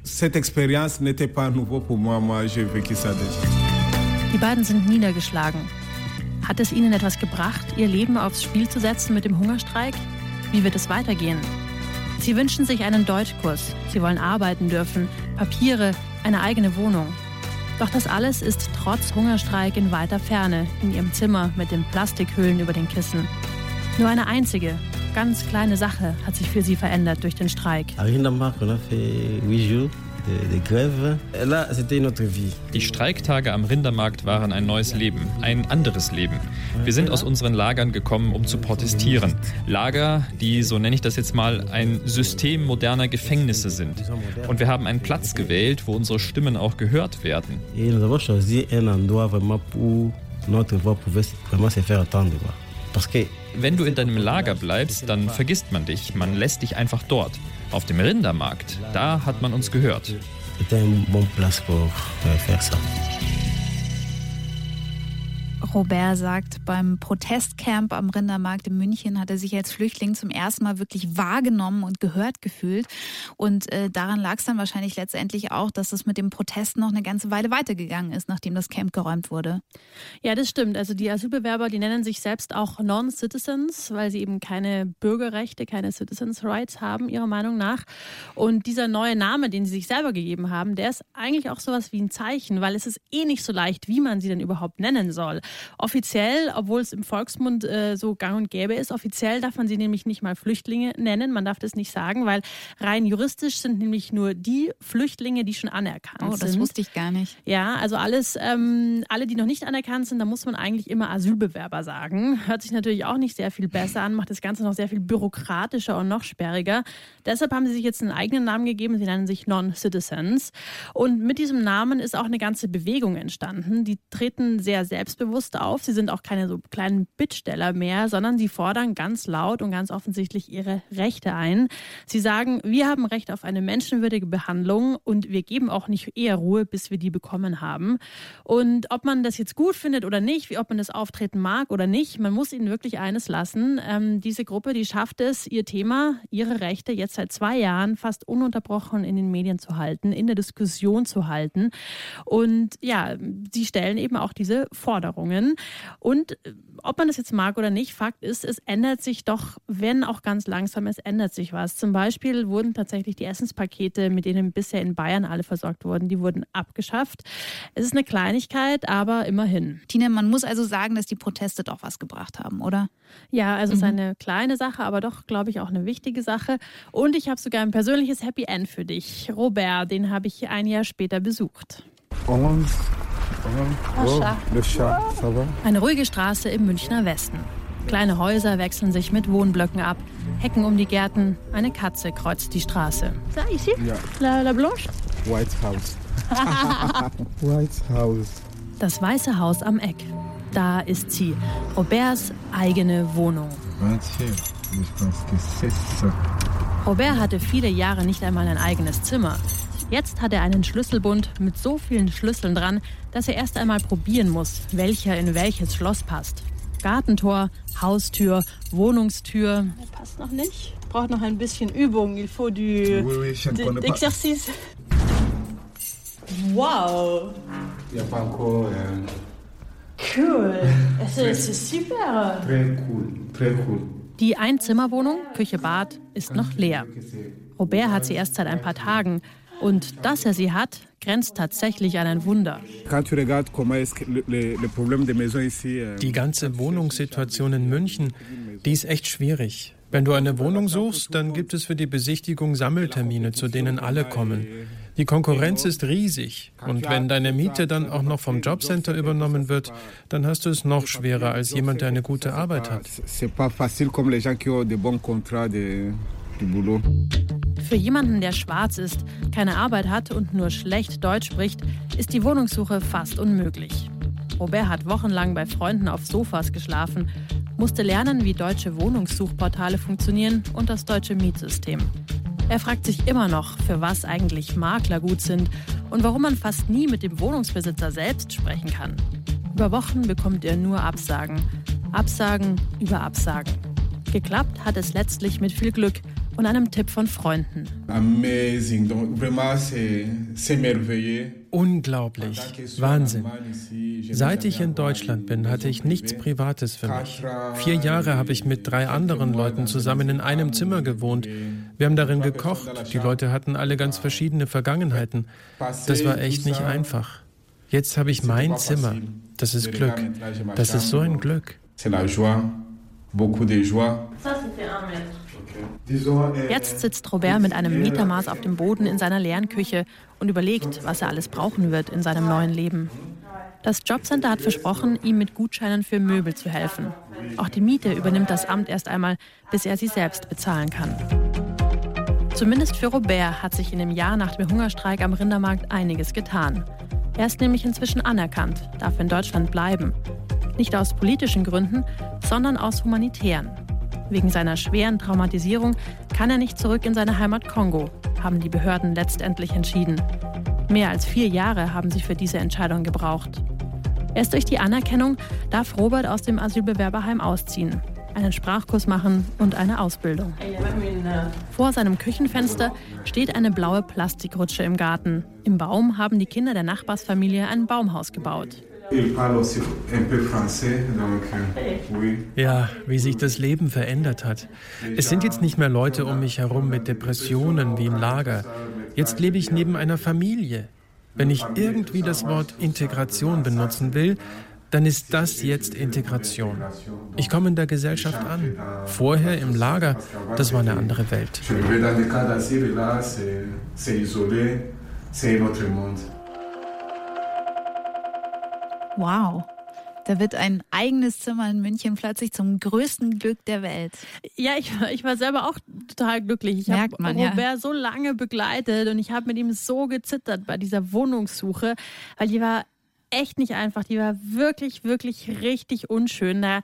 Die beiden sind niedergeschlagen. Hat es ihnen etwas gebracht, ihr Leben aufs Spiel zu setzen mit dem Hungerstreik? Wie wird es weitergehen? Sie wünschen sich einen Deutschkurs. Sie wollen arbeiten dürfen, Papiere, eine eigene Wohnung. Doch das alles ist trotz Hungerstreik in weiter Ferne, in ihrem Zimmer mit den Plastikhüllen über den Kissen. Nur eine einzige, ganz kleine Sache hat sich für sie verändert durch den Streik. Die Streiktage am Rindermarkt waren ein neues Leben, ein anderes Leben. Wir sind aus unseren Lagern gekommen, um zu protestieren. Lager, die, so nenne ich das jetzt mal, ein System moderner Gefängnisse sind. Und wir haben einen Platz gewählt, wo unsere Stimmen auch gehört werden. Wenn du in deinem Lager bleibst, dann vergisst man dich, man lässt dich einfach dort. Auf dem Rindermarkt, da hat man uns gehört. Robert sagt, beim Protestcamp am Rindermarkt in München hat er sich als Flüchtling zum ersten Mal wirklich wahrgenommen und gehört gefühlt. Und äh, daran lag es dann wahrscheinlich letztendlich auch, dass es mit dem Protest noch eine ganze Weile weitergegangen ist, nachdem das Camp geräumt wurde. Ja, das stimmt. Also die Asylbewerber, die nennen sich selbst auch Non-Citizens, weil sie eben keine Bürgerrechte, keine Citizens Rights haben, ihrer Meinung nach. Und dieser neue Name, den sie sich selber gegeben haben, der ist eigentlich auch sowas wie ein Zeichen, weil es ist eh nicht so leicht, wie man sie denn überhaupt nennen soll. Offiziell, obwohl es im Volksmund äh, so gang und gäbe ist, offiziell darf man sie nämlich nicht mal Flüchtlinge nennen. Man darf das nicht sagen, weil rein juristisch sind nämlich nur die Flüchtlinge, die schon anerkannt sind. Oh, das sind. wusste ich gar nicht. Ja, also alles, ähm, alle, die noch nicht anerkannt sind, da muss man eigentlich immer Asylbewerber sagen. Hört sich natürlich auch nicht sehr viel besser an, macht das Ganze noch sehr viel bürokratischer und noch sperriger. Deshalb haben sie sich jetzt einen eigenen Namen gegeben. Sie nennen sich Non-Citizens. Und mit diesem Namen ist auch eine ganze Bewegung entstanden. Die treten sehr selbstbewusst auf. Sie sind auch keine so kleinen Bittsteller mehr, sondern sie fordern ganz laut und ganz offensichtlich ihre Rechte ein. Sie sagen, wir haben Recht auf eine menschenwürdige Behandlung und wir geben auch nicht eher Ruhe, bis wir die bekommen haben. Und ob man das jetzt gut findet oder nicht, wie ob man das Auftreten mag oder nicht, man muss ihnen wirklich eines lassen. Ähm, diese Gruppe, die schafft es, ihr Thema, ihre Rechte jetzt seit zwei Jahren fast ununterbrochen in den Medien zu halten, in der Diskussion zu halten. Und ja, sie stellen eben auch diese Forderungen. Und äh, ob man das jetzt mag oder nicht, Fakt ist, es ändert sich doch, wenn auch ganz langsam, es ändert sich was. Zum Beispiel wurden tatsächlich die Essenspakete, mit denen bisher in Bayern alle versorgt wurden, die wurden abgeschafft. Es ist eine Kleinigkeit, aber immerhin. Tina, man muss also sagen, dass die Proteste doch was gebracht haben, oder? Ja, also es ist eine kleine Sache, aber doch, glaube ich, auch eine wichtige Sache. Und ich habe sogar ein persönliches Happy End für dich. Robert, den habe ich ein Jahr später besucht. Eine ruhige Straße im Münchner Westen. Kleine Häuser wechseln sich mit Wohnblöcken ab, Hecken um die Gärten, eine Katze kreuzt die Straße. Ça, ici? Ja. La, la blanche? White House. <laughs> White House. Das Weiße Haus am Eck. Da ist sie, Roberts eigene Wohnung. Robert hatte viele Jahre nicht einmal ein eigenes Zimmer. Jetzt hat er einen Schlüsselbund mit so vielen Schlüsseln dran, dass er erst einmal probieren muss, welcher in welches Schloss passt. Gartentor, Haustür, Wohnungstür. Das passt noch nicht. Braucht noch ein bisschen Übung. Il faut du oui, oui. Wow. N'y a pas encore. Euh... Cool. <laughs> C'est super. Très cool. Très cool. Die Einzimmerwohnung, Küche, Bad, ist noch leer. Robert hat sie erst seit ein paar Tagen. Und dass er sie hat, grenzt tatsächlich an ein Wunder. Die ganze Wohnungssituation in München, die ist echt schwierig. Wenn du eine Wohnung suchst, dann gibt es für die Besichtigung Sammeltermine, zu denen alle kommen. Die Konkurrenz ist riesig. Und wenn deine Miete dann auch noch vom Jobcenter übernommen wird, dann hast du es noch schwerer als jemand, der eine gute Arbeit hat. Für jemanden, der schwarz ist, keine Arbeit hat und nur schlecht Deutsch spricht, ist die Wohnungssuche fast unmöglich. Robert hat wochenlang bei Freunden auf Sofas geschlafen, musste lernen, wie deutsche Wohnungssuchportale funktionieren und das deutsche Mietsystem. Er fragt sich immer noch, für was eigentlich Makler gut sind und warum man fast nie mit dem Wohnungsbesitzer selbst sprechen kann. Über Wochen bekommt er nur Absagen. Absagen über Absagen. Geklappt hat es letztlich mit viel Glück und einem Tipp von Freunden. Unglaublich. Wahnsinn. Seit ich in Deutschland bin, hatte ich nichts Privates für mich. Vier Jahre habe ich mit drei anderen Leuten zusammen in einem Zimmer gewohnt. Wir haben darin gekocht. Die Leute hatten alle ganz verschiedene Vergangenheiten. Das war echt nicht einfach. Jetzt habe ich mein Zimmer. Das ist Glück. Das ist so ein Glück. C'est la joie, beaucoup de joie. Ça, c'était un mètre. Jetzt sitzt Robert mit einem Metermaß auf dem Boden in seiner leeren Küche und überlegt, was er alles brauchen wird in seinem neuen Leben. Das Jobcenter hat versprochen, ihm mit Gutscheinen für Möbel zu helfen. Auch die Miete übernimmt das Amt erst einmal, bis er sie selbst bezahlen kann. Zumindest für Robert hat sich in dem Jahr nach dem Hungerstreik am Rindermarkt einiges getan. Er ist nämlich inzwischen anerkannt, darf in Deutschland bleiben. Nicht aus politischen Gründen, sondern aus humanitären. Wegen seiner schweren Traumatisierung kann er nicht zurück in seine Heimat Kongo, haben die Behörden letztendlich entschieden. Mehr als vier Jahre haben sie für diese Entscheidung gebraucht. Erst durch die Anerkennung darf Robert aus dem Asylbewerberheim ausziehen, einen Sprachkurs machen und eine Ausbildung. Vor seinem Küchenfenster steht eine blaue Plastikrutsche im Garten. Im Baum haben die Kinder der Nachbarsfamilie ein Baumhaus gebaut. Euh, ja, wie sich das Leben verändert hat. Es sind jetzt nicht mehr Leute um mich herum mit Depressionen wie im Lager. Jetzt lebe ich neben einer Familie. Wenn ich irgendwie das Wort Integration benutzen will, dann ist das jetzt Integration. Ich komme in der Gesellschaft an. Vorher im Lager, das war eine andere Welt. Wow. Da wird ein eigenes Zimmer in München plötzlich zum größten Glück der Welt. Ja, ich, ich war selber auch total glücklich. Ich habe Robert ja. so lange begleitet und ich habe mit ihm so gezittert bei dieser Wohnungssuche, weil die war echt nicht einfach. Die war wirklich, wirklich richtig unschön. Da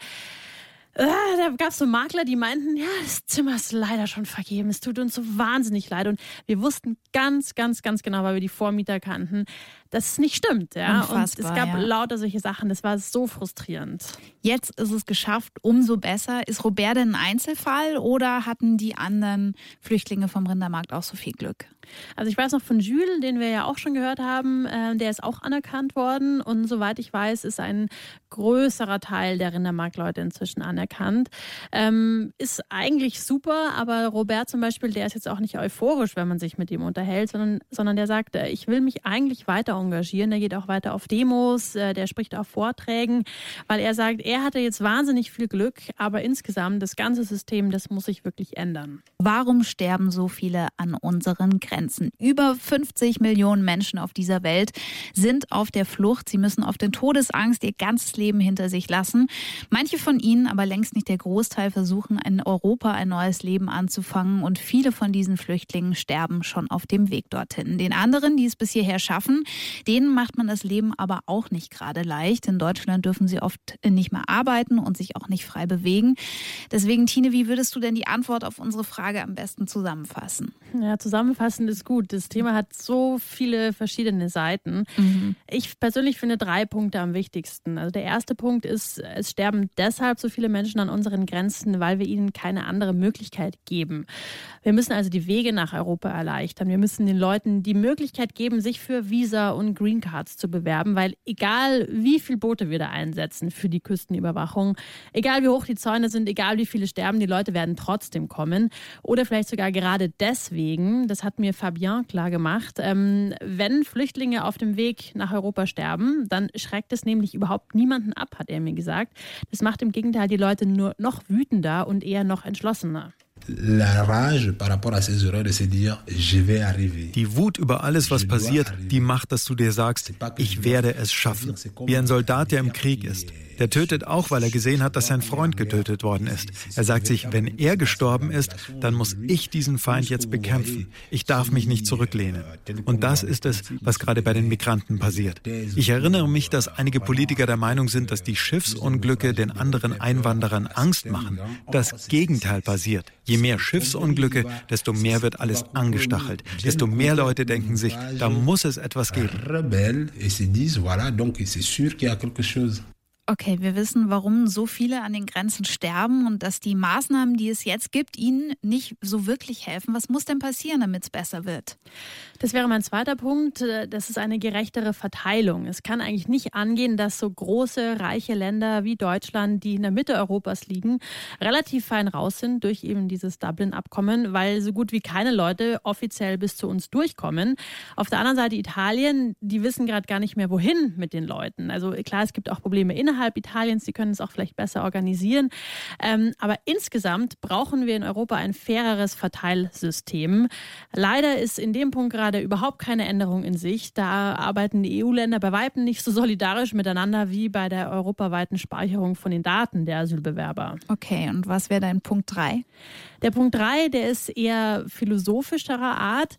äh, da gab es so Makler, die meinten, ja, das Zimmer ist leider schon vergeben. Es tut uns so wahnsinnig leid. Und wir wussten ganz, ganz, ganz genau, weil wir die Vormieter kannten, dass es nicht stimmt. Ja? Unfassbar, und es gab ja. lauter solche Sachen. Das war so frustrierend. Jetzt ist es geschafft, umso besser. Ist Robert denn ein Einzelfall oder hatten die anderen Flüchtlinge vom Rindermarkt auch so viel Glück? Also ich weiß noch von Jules, den wir ja auch schon gehört haben, äh, der ist auch anerkannt worden und soweit ich weiß, ist ein größerer Teil der Rindermarktleute inzwischen anerkannt. Ähm, ist eigentlich super, aber Robert zum Beispiel, der ist jetzt auch nicht euphorisch, wenn man sich mit ihm unterhält, sondern, sondern der sagt, äh, ich will mich eigentlich weiter engagieren. Der geht auch weiter auf Demos, äh, der spricht auf Vorträgen, weil er sagt, er hatte jetzt wahnsinnig viel Glück, aber insgesamt das ganze System, das muss sich wirklich ändern. Warum sterben so viele an unseren Grenzen? Über 50 Millionen Menschen auf dieser Welt sind auf der Flucht. Sie müssen auf den Todesangst ihr ganzes Leben hinter sich lassen. Manche von ihnen, aber längst nicht der Großteil, versuchen in Europa ein neues Leben anzufangen und viele von diesen Flüchtlingen sterben schon auf dem Weg dorthin. Den anderen, die es bis hierher schaffen, denen macht man das Leben aber auch nicht gerade leicht. In Deutschland dürfen sie oft nicht mehr arbeiten und sich auch nicht frei bewegen. Deswegen, Tine, wie würdest du denn die Antwort auf unsere Frage am besten zusammenfassen? Ja, zusammenfassend ist gut. Das Thema hat so viele verschiedene Seiten. Mhm. Ich persönlich finde drei Punkte am wichtigsten. Also der erste Punkt ist, es sterben deshalb so viele Menschen an unseren Grenzen, weil wir ihnen keine andere Möglichkeit geben. Wir müssen also die Wege nach Europa erleichtern. Wir müssen den Leuten die Möglichkeit geben, sich für Visa und Green Cards zu bewerben, weil egal wie viele Boote wir da einsetzen für die Küstenüberwachung, egal wie hoch die Zäune sind, egal wie viele sterben, die Leute werden trotzdem kommen. Oder vielleicht sogar gerade deswegen, das hat mir Fabien klar gemacht, ähm, wenn Flüchtlinge auf dem Weg nach Europa sterben, dann schreckt es nämlich überhaupt niemanden ab, hat er mir gesagt. Das macht im Gegenteil die Leute nur noch wütender und eher noch entschlossener. Die Wut über alles, was passiert, die macht, dass du dir sagst, ich werde es schaffen. Wie ein Soldat, der im Krieg ist. Der tötet auch, weil er gesehen hat, dass sein Freund getötet worden ist. Er sagt sich, wenn er gestorben ist, dann muss ich diesen Feind jetzt bekämpfen. Ich darf mich nicht zurücklehnen. Und das ist es, was gerade bei den Migranten passiert. Ich erinnere mich, dass einige Politiker der Meinung sind, dass die Schiffsunglücke den anderen Einwanderern Angst machen. Das Gegenteil passiert. Je mehr Schiffsunglücke, desto mehr wird alles angestachelt. Desto mehr Leute denken sich, da muss es etwas geben. Okay, wir wissen, warum so viele an den Grenzen sterben und dass die Maßnahmen, die es jetzt gibt, ihnen nicht so wirklich helfen. Was muss denn passieren, damit es besser wird? Das wäre mein zweiter Punkt. Äh, das ist eine gerechtere Verteilung. Es kann eigentlich nicht angehen, dass so große, reiche Länder wie Deutschland, die in der Mitte Europas liegen, relativ fein raus sind durch eben dieses Dublin-Abkommen, weil so gut wie keine Leute offiziell bis zu uns durchkommen. Auf der anderen Seite Italien, die wissen gerade gar nicht mehr, wohin mit den Leuten. Also klar, es gibt auch Probleme innerhalb Italiens. Sie können es auch vielleicht besser organisieren. Ähm, aber insgesamt brauchen wir in Europa ein faireres Verteilsystem. Leider ist in dem Punkt gerade überhaupt keine Änderung in sich. Da arbeiten die EU-Länder bei Weitem nicht so solidarisch miteinander wie bei der europaweiten Speicherung von den Daten der Asylbewerber. Okay, und was wäre dein Punkt 3? Der Punkt 3, der ist eher philosophischerer Art.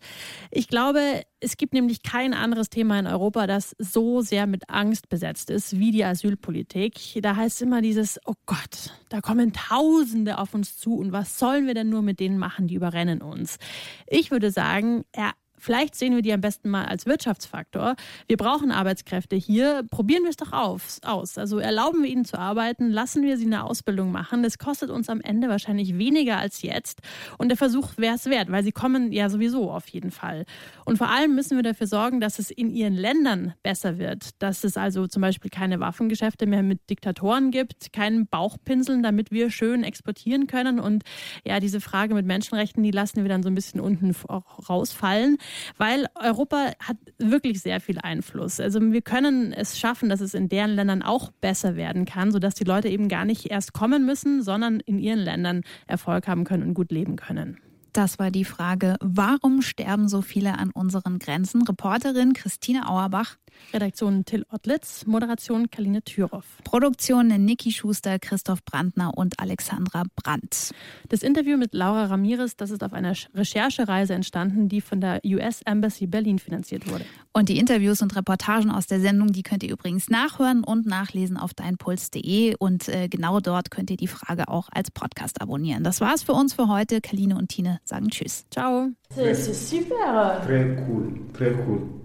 Ich glaube, es gibt nämlich kein anderes Thema in Europa, das so sehr mit Angst besetzt ist wie die Asylpolitik. Da heißt immer dieses, oh Gott, da kommen Tausende auf uns zu und was sollen wir denn nur mit denen machen, die überrennen uns. Ich würde sagen, er Vielleicht sehen wir die am besten mal als Wirtschaftsfaktor. Wir brauchen Arbeitskräfte hier. Probieren wir es doch auf, aus. Also erlauben wir ihnen zu arbeiten, lassen wir sie eine Ausbildung machen. Das kostet uns am Ende wahrscheinlich weniger als jetzt. Und der Versuch wäre es wert, weil sie kommen ja sowieso auf jeden Fall. Und vor allem müssen wir dafür sorgen, dass es in ihren Ländern besser wird. Dass es also zum Beispiel keine Waffengeschäfte mehr mit Diktatoren gibt, keinen Bauchpinseln, damit wir schön exportieren können. Und ja, diese Frage mit Menschenrechten, die lassen wir dann so ein bisschen unten rausfallen weil Europa hat wirklich sehr viel Einfluss. Also wir können es schaffen, dass es in deren Ländern auch besser werden kann, sodass die Leute eben gar nicht erst kommen müssen, sondern in ihren Ländern Erfolg haben können und gut leben können. Das war die Frage, warum sterben so viele an unseren Grenzen? Reporterin Christine Auerbach. Redaktion Till Ottlitz, Moderation Kaline Thüroff. Produktion Niki Schuster, Christoph Brandner und Alexandra Brandt. Das Interview mit Laura Ramirez, das ist auf einer Recherchereise entstanden, die von der US Embassy Berlin finanziert wurde. Und die Interviews und Reportagen aus der Sendung, die könnt ihr übrigens nachhören und nachlesen auf deinpuls.de und äh, genau dort könnt ihr die Frage auch als Podcast abonnieren. Das war's für uns für heute. Kaline und Tine sagen Tschüss. Ciao. C'est super. Très cool, très cool.